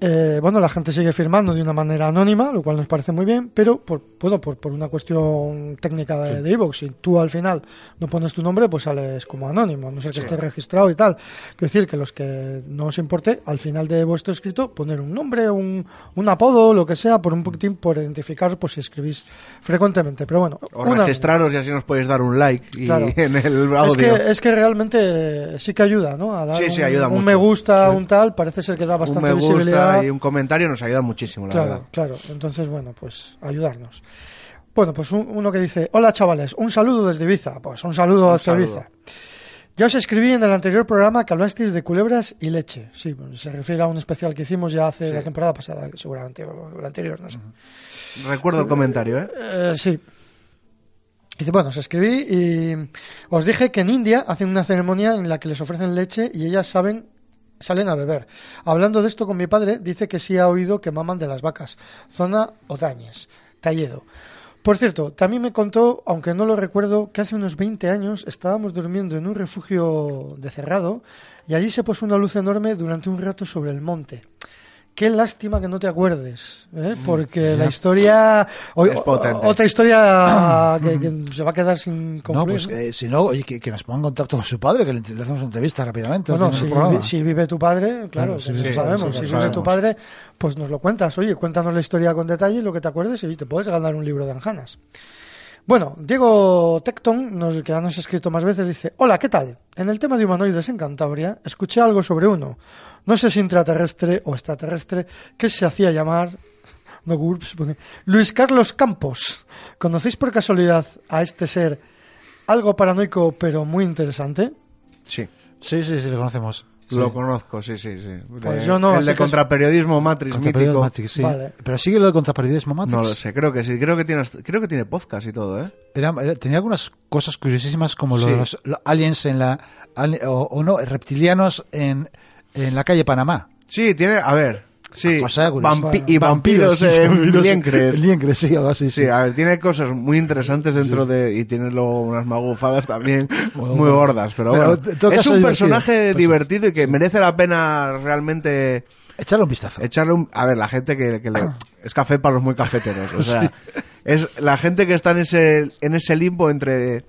Eh, bueno, la gente sigue firmando de una manera anónima, lo cual nos parece muy bien, pero por, bueno, por, por una cuestión técnica de de iVoox, si tú al final no pones tu nombre, pues sales como anónimo, no ser que estés registrado y tal. Quiero decir que los que no os importe, al final de vuestro escrito, poner un nombre, un, un apodo, lo que sea, por un poquitín, por identificar, pues si escribís frecuentemente. Pero bueno, O una- registraros y así nos podéis dar un like y Claro. *laughs* en el audio. es que, es que realmente sí que ayuda, ¿no? A dar Sí, un, sí, ayuda un me gusta, Sí. un tal, parece ser que da bastante visibilidad. Y un comentario nos ayuda muchísimo, la Claro, verdad. claro. Entonces, bueno, pues ayudarnos. Bueno, pues un- uno que dice, hola chavales, un saludo desde Ibiza. Pues un saludo saludo. Ibiza. Ya os escribí en el anterior programa que hablasteis de culebras y leche. Sí, pues, se refiere a un especial que hicimos ya hace Sí. la temporada pasada, seguramente, o la anterior, no sé. Recuerdo el comentario, ¿eh? Eh, sí. Dice, bueno, os escribí y os dije que en India hacen una ceremonia en la que les ofrecen leche y ellas saben salen a beber. Hablando de esto con mi padre, dice que sí ha oído que maman de las vacas. Zona Otañes, Talledo. Por cierto, también me contó, aunque no lo recuerdo, que hace unos 20 años estábamos durmiendo en un refugio de cerrado y allí se puso una luz enorme durante un rato sobre el monte. Qué lástima que no te acuerdes, ¿eh? porque la historia... o- Es potente. Otra historia *clears throat* que, que se va a quedar sin No, concluir. pues ¿no? eh, si no, oye, que, que nos ponga en contacto con su padre, que le, le hacemos entrevista rápidamente. Bueno, si, vi- vive tu padre, claro, Claro, si pues vive sabemos. sí, si vive tu padre, pues nos lo cuentas. Oye, cuéntanos la historia con detalle lo que te acuerdes y te puedes ganar un libro de Anjanas. Bueno, Diego Tecton, nos, que ya nos ha escrito más veces, dice, hola, ¿qué tal? En el tema de humanoides en Cantabria, escuché algo sobre uno, no sé si intraterrestre o extraterrestre, que se hacía llamar, no GURPS, pone, Luis Carlos Campos. ¿Conocéis por casualidad a este ser algo paranoico pero muy interesante? Sí. Sí, sí, sí, le conocemos. Sí. Lo conozco, sí, sí, sí. Pues De- yo no, el de contraperiodismo Matrix Contraperiodismo mítico. Matrix, sí. Vale. Pero sigue lo de contraperiodismo Matrix. No lo sé, creo que sí. Creo que tiene, creo que tiene podcast y todo, ¿eh? Era- era- tenía algunas cosas curiosísimas como lo Sí. los, aliens en la... o no, reptilianos en, en la calle Panamá. Sí, tiene, a ver. Sí, vampi- y vampiros, sí, en vampiros Liencres. en Liencres, sí, algo así. Sí, a ver, tiene cosas muy interesantes dentro de... Y tiene luego unas magufadas también *laughs* Bueno, muy gordas, pero, Pero, bueno. Es un divertido. personaje Pues divertido y que merece la pena realmente Echarle un vistazo. echarle un... A ver, la gente que, que le... *clears throat* Es café para los muy cafeteros, o *laughs* sea... Es la gente que está en ese, en ese limbo entre...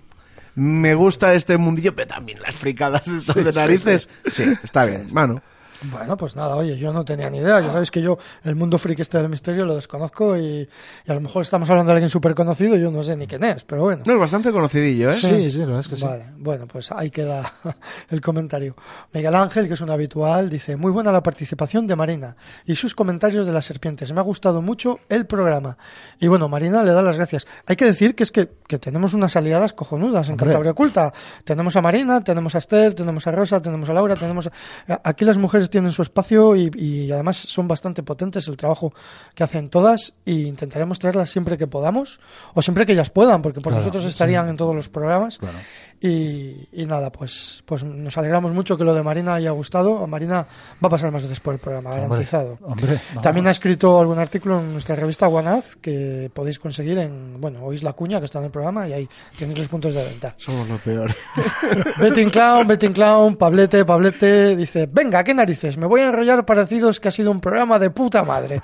Me gusta este mundillo, pero también las fricadas estas Sí, de sí, narices. Sí, está bien, mano. Bueno, pues nada, oye, yo no tenía ni idea. Ya sabéis que yo el mundo friki este del misterio lo desconozco y, y a lo mejor estamos hablando de alguien súper conocido y yo no sé ni quién es, pero bueno. No, es bastante conocidillo, ¿eh? Sí, sí, la verdad es que sí. Vale, bueno, pues ahí queda *laughs* el comentario. Miguel Ángel, que es un habitual, dice, muy buena la participación de Marina y sus comentarios de las serpientes. Me ha gustado mucho el programa. Y bueno, Marina le da las gracias. Hay que decir que es que, que tenemos unas aliadas cojonudas en Hombre. Cantabria Oculta. Tenemos a Marina, tenemos a Esther, tenemos a Rosa, tenemos a Laura, tenemos a- Aquí las mujeres tienen su espacio y, y además son bastante potentes el trabajo que hacen todas y intentaremos traerlas siempre que podamos o siempre que ellas puedan, porque por Claro, nosotros sí. estarían en todos los programas. Claro. Y, y nada, pues, pues nos alegramos mucho que lo de Marina haya gustado. Marina va a pasar más veces por el programa, Hombre, garantizado. Hombre. También ha escrito algún artículo en nuestra revista Guanaz que podéis conseguir en, bueno, oís la cuña que está en el programa y ahí tenéis los puntos de venta. Somos los peores. *laughs* Betting Clown, Betting Clown, Pablete, Pablete, dice, venga, qué narices, me voy a enrollar para deciros que ha sido un programa de puta madre.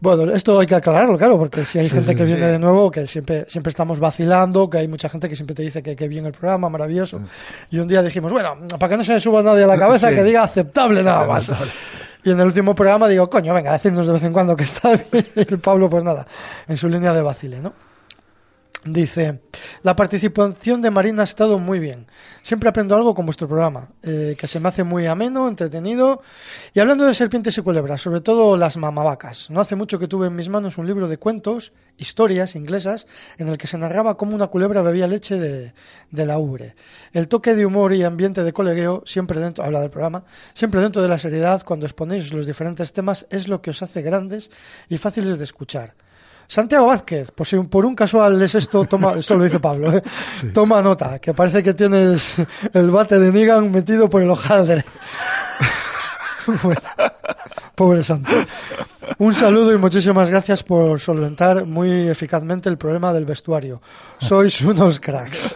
Bueno, esto hay que aclararlo, claro, porque si hay Sí, gente sí, que sí. viene de nuevo, que siempre, siempre estamos vacilando, que hay mucha gente que siempre te dice que, que bien el programa, maravilloso. Y un día dijimos, bueno, para que no se le suba nadie a la cabeza, que diga aceptable nada más. Y en el último programa digo, coño, venga, decirnos de vez en cuando que está *laughs* bien. Y el Pablo, pues nada, en su línea de vacile, ¿no? Dice, la participación de Marina ha estado muy bien. Siempre aprendo algo con vuestro programa, eh, que se me hace muy ameno, entretenido. Y hablando de serpientes y culebras, sobre todo las mamavacas. No hace mucho que tuve en mis manos un libro de cuentos, historias inglesas, en el que se narraba cómo una culebra bebía leche de, de la ubre. El toque de humor y ambiente de colegueo, siempre dentro, habla del programa, siempre dentro de la seriedad, cuando exponéis los diferentes temas, es lo que os hace grandes y fáciles de escuchar. Santiago Vázquez, por si por un casual es esto, toma, esto lo dice Pablo, ¿eh? *laughs* toma nota, que parece que tienes el bate de Nigan metido por el hojaldre. *laughs* Bueno, pobre Santo. Un saludo y muchísimas gracias por solventar muy eficazmente el problema del vestuario. Sois unos cracks.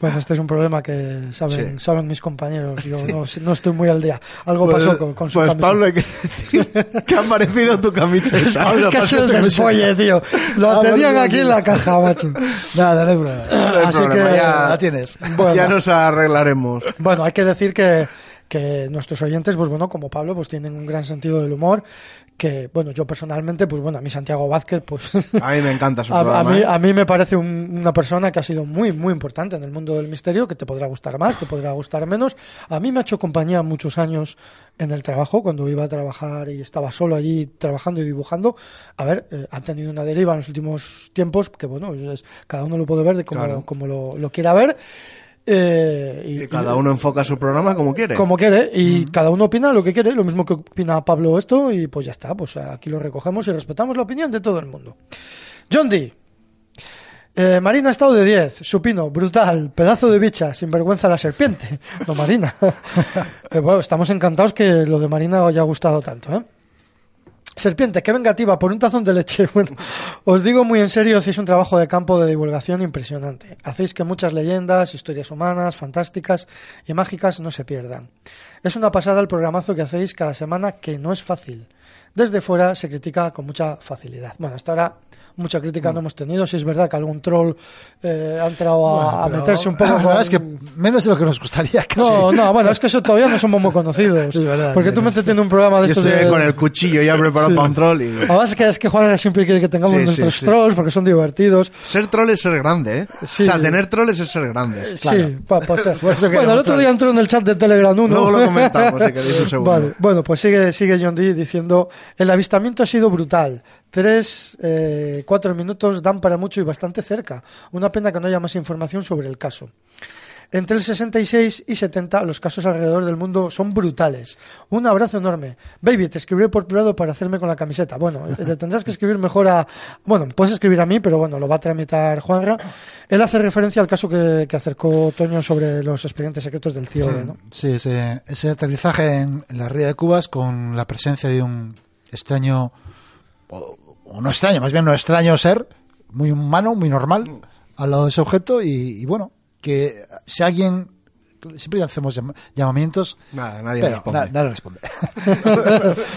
Bueno, este es un problema que saben, saben mis compañeros. Yo no, no estoy muy al día. Algo Pues, pasó con, con su pues. Pablo, hay que decir que ha parecido tu camiseta. Es que es el despolle, tío. Lo tenían aquí en la caja, macho. Nada, no hay problema. No hay Así problema, que ya- La tienes. Bueno. Ya nos arreglaremos. Bueno, hay que decir que, que nuestros oyentes, pues bueno, como Pablo, pues tienen un gran sentido del humor. Que, bueno, yo personalmente, pues bueno, a mí Santiago Vázquez, pues. *laughs* A mí me encanta su *laughs* A, mí, ¿eh? a mí me parece un- una persona que ha sido muy, muy importante en el mundo del misterio, que te podrá gustar más, te podrá gustar menos. A mí me ha hecho compañía muchos años en el trabajo, cuando iba a trabajar y estaba solo allí trabajando y dibujando. A ver, eh, han tenido una deriva en los últimos tiempos, que bueno, es- cada uno lo puede ver de como, Claro. como lo, lo quiera ver. Eh, y, Y cada uno enfoca su programa como quiere. como quiere y cada uno opina lo que quiere, lo mismo que opina Pablo esto y pues ya está, pues aquí lo recogemos y respetamos la opinión de todo el mundo. John D. Eh, Marina ha estado de 10, supino, brutal, pedazo de bicha, sinvergüenza la serpiente. *laughs* No, Marina. *laughs* Eh, bueno, estamos encantados que lo de Marina os haya gustado tanto, ¿eh? Serpiente, qué vengativa, por un tazón de leche. *laughs* Bueno, os digo muy en serio, hacéis un trabajo de campo de divulgación impresionante. Hacéis que muchas leyendas, historias humanas, fantásticas y mágicas no se pierdan. Es una pasada el programazo que hacéis cada semana que no es fácil. Desde fuera se critica con mucha facilidad. Bueno, hasta ahora mucha crítica no hemos tenido. Si es verdad que algún troll eh, ha entrado a, Bueno, a pero meterse un poco La con- verdad es que menos de lo que nos gustaría casi. No, no, bueno, es que eso todavía no somos muy conocidos. *laughs* Es verdad, porque sí, tú métete en un programa de Yo estos estoy de... con el cuchillo ya preparado Sí. para un troll. Y... Además es que, es que Juan siempre quiere que tengamos Sí, nuestros sí. trolls porque son divertidos. Ser troll es ser grande, ¿eh? Sí. O sea, tener trolls es ser grande. Sí, pa- pa- *laughs* bueno, el otro día entró en el chat de Telegram 1. Luego lo *laughs* comentamos, si queréis un segundo. Vale, bueno, pues sigue, sigue John Dee diciendo, el avistamiento ha sido brutal. Tres, eh, cuatro minutos dan para mucho y bastante cerca. Una pena que no haya más información sobre el caso. Entre el 66 y 70, los casos alrededor del mundo son brutales. Un abrazo enorme. Baby, te escribiré por privado para hacerme con la camiseta. Bueno, *laughs* le tendrás que escribir mejor a... Bueno, puedes escribir a mí, pero bueno, lo va a tramitar Juanra. Él hace referencia al caso que, que acercó Toño sobre los expedientes secretos del CIOE, ¿no? Sí, ese, ese aterrizaje en, en la ría de Cubas con la presencia de un extraño, o, o no extraño, más bien no extraño ser, muy humano, muy normal, al lado de ese objeto y, y bueno, que si alguien, siempre hacemos llama- llamamientos, Nada, nadie pero responde. na- nadie responde.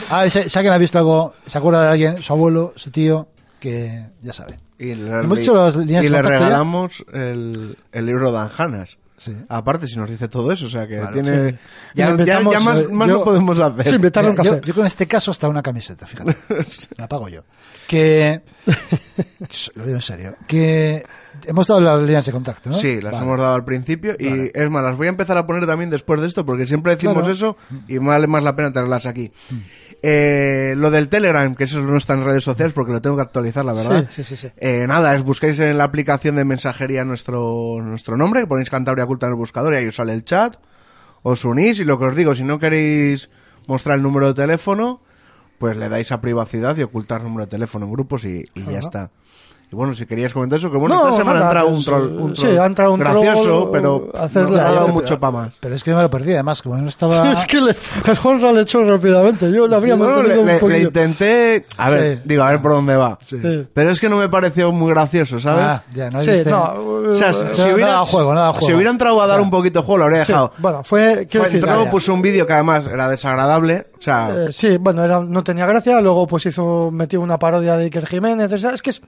a *laughs* ver, si, si alguien ha visto algo, se acuerda de alguien, su abuelo, su tío, que ya sabe. Y le, y le regalamos el, el libro de Anjanas. Sí. Aparte, si nos dice todo eso, o sea que Claro, tiene. sí. Ya, ya- más, eh, más yo- no podemos hacer. Sí, café. yo, yo con este caso hasta una camiseta, fíjate. *laughs* La pago yo. Que. *laughs* Lo digo en serio. Que. Hemos dado las líneas de contacto, ¿no? Sí, las Vale. hemos dado al principio y Vale. es más, las voy a empezar a poner también después de esto porque siempre decimos Claro. eso y vale más la pena tenerlas aquí. Mm. Eh, lo del Telegram, que eso no está en redes sociales porque lo tengo que actualizar, la verdad. Sí, sí, sí, sí. Eh, nada, es buscáis en la aplicación de mensajería nuestro, nuestro nombre, ponéis Cantabria Culta en el buscador y ahí os sale el chat, os unís y lo que os digo, si no queréis mostrar el número de teléfono, pues le dais a privacidad y ocultar el número de teléfono en grupos y, y ya está. Y bueno, si querías comentar eso, que bueno, No, esta semana nada, ha entrado un troll, un sí, troll ha entrado un gracioso, pero hacerle- no ha dado mucho para más. Pero es que me lo perdí, además, como no estaba... *laughs* es que le, el Juanra le echó rápidamente. Yo le habría Sí, bueno, le, un le- intenté, a ver, Sí. digo, a ver por dónde va. Pero es que no me pareció muy gracioso, ¿sabes? Ah, ya, no Sí, viste- no, o sea, si, eh, si no hubiera, daba juego, no daba si juego. hubiera entrado a dar Ya. un poquito de juego, lo habría dejado. bueno, fue, Fue, decir, entró, ya, puso un vídeo que además era desagradable. O sea, Eh, sí, bueno, era, no tenía gracia, luego pues hizo, metió una parodia de Iker Jiménez, o sea, es que es-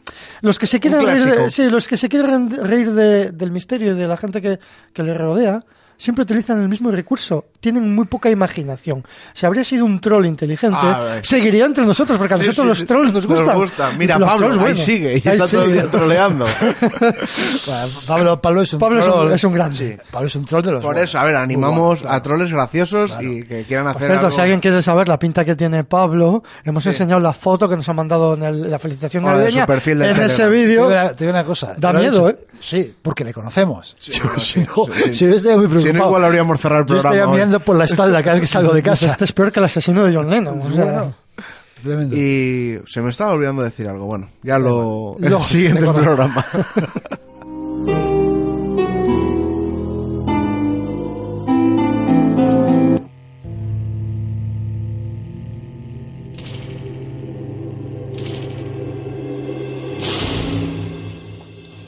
los que se quieren reír, de, sí, los que se quieren reír de- del misterio y de la gente que, que le rodea, siempre utilizan el mismo recurso, tienen muy poca imaginación. Si habría sido un troll inteligente, A ver. seguiría entre nosotros, porque a sí, nosotros sí, los sí. trolls nos gustan. gusta. Mira, Los Pablo, trolls, ahí bueno. sigue, y Ahí está todo el sigue. día troleando. *laughs* Bueno, Pablo, Pablo es un Pablo es un- troll. es un grande. Pablo es un troll de los Por buenos. eso, a ver, animamos bueno, a troles graciosos y que quieran Por hacer cierto, algo... si alguien quiere saber la pinta que tiene Pablo, hemos enseñado la foto que nos ha mandado en el- la felicitación Ah, de navideña su perfil de en Telegram. ese vídeo. te digo una cosa. Da miedo. ¿eh? Sí, porque le conocemos. Sí, *laughs* si, si sí, no, sí, si no estaría muy preocupado. Si no, igual habríamos cerrado el Yo estaría programa mirando por la espalda cada vez que salgo de *laughs* casa. Este es peor que el asesino de John Lennon. o sea, tremendo. Y se me estaba olvidando decir algo. Bueno, ya lo... En el siguiente *laughs* programa.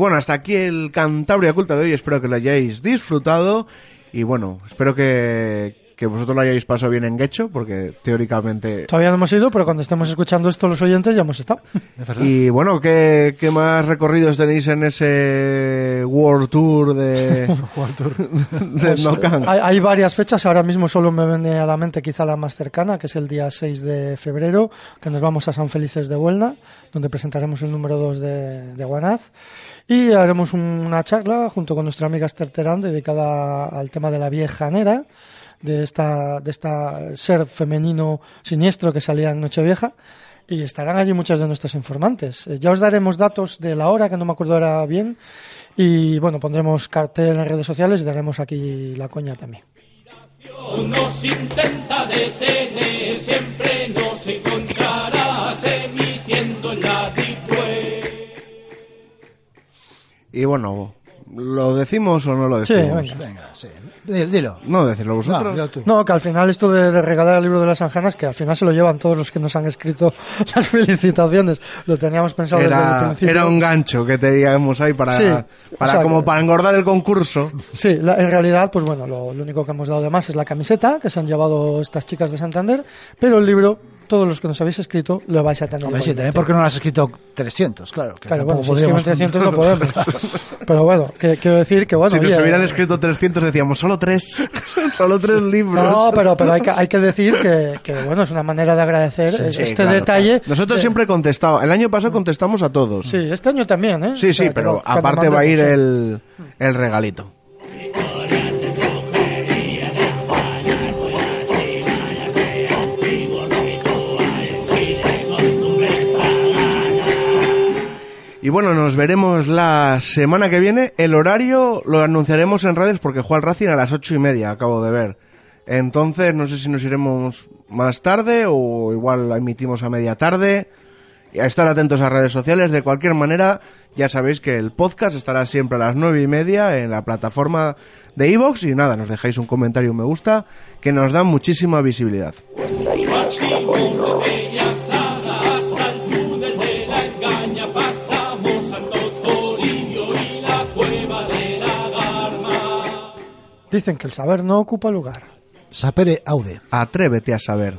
Bueno, hasta aquí el Cantabria Culta de hoy. Espero que lo hayáis disfrutado. Y bueno, espero que, que vosotros lo hayáis pasado bien en Guecho, porque teóricamente... Todavía no hemos ido, pero cuando estemos escuchando esto los oyentes ya hemos estado. *laughs* Y bueno, ¿qué, qué más recorridos tenéis en ese World Tour de, *laughs* *laughs* de Nocan? Hay, hay varias fechas, ahora mismo solo me viene a la mente quizá la más cercana, que es el día 6 de febrero, que nos vamos a San Felices de Huelna, donde presentaremos el número 2 de, de Guanaz. Y haremos una charla junto con nuestra amiga Esther Terán dedicada al tema de la viejanera, de esta, de esta ser femenino siniestro que salía en Nochevieja. Y estarán allí muchas de nuestras informantes. Eh, ya os daremos datos de la hora, que no me acuerdo ahora bien. Y bueno, pondremos cartel en redes sociales y daremos aquí la coña también. Nos intenta detener, siempre Y bueno, ¿lo decimos o no lo Sí, decimos? venga. Venga, sí. Dilo. dilo. No, decirlo No, vosotros. dilo. No, que al final esto de, de regalar el libro de las anjanas, que al final se lo llevan todos los que nos han escrito *laughs* las felicitaciones. Lo teníamos pensado desde el era, principio. era un gancho que teníamos ahí para, Sí, o para sea, como que- para engordar el concurso. Sí, la- en realidad, pues bueno, lo, lo único que hemos dado de más es la camiseta que se han llevado estas chicas de Santander, pero el libro, todos los que nos habéis escrito, lo vais a tener. Hombre, sí, también porque no lo has escrito 300, claro. que Claro, bueno, si escriben podríamos- 300 no *laughs* podemos. Pero bueno, que, quiero decir que bueno. si nos hubieran escrito 300 decíamos solo tres, *laughs* solo tres libros. No, pero, pero hay, que, hay que decir que, que, bueno, es una manera de agradecer Sí, este sí, claro, detalle. claro. Nosotros de- siempre contestamos. El año pasado contestamos a todos. Sí, este año también, ¿eh? Sí, O sea, sí, pero aparte va a ir el, el regalito. Bueno, nos veremos la semana que viene. El horario lo anunciaremos en redes porque juega el Racing a las ocho y media, acabo de ver. Entonces, no sé si nos iremos más tarde o igual la emitimos a media tarde. Y a estar atentos a redes sociales. De cualquier manera, ya sabéis que el podcast estará siempre a las nueve y media en la plataforma de iVoox y nada, nos dejáis un comentario, un me gusta, que nos da muchísima visibilidad. Dicen que el saber no ocupa lugar. Sapere Aude. Atrévete a saber.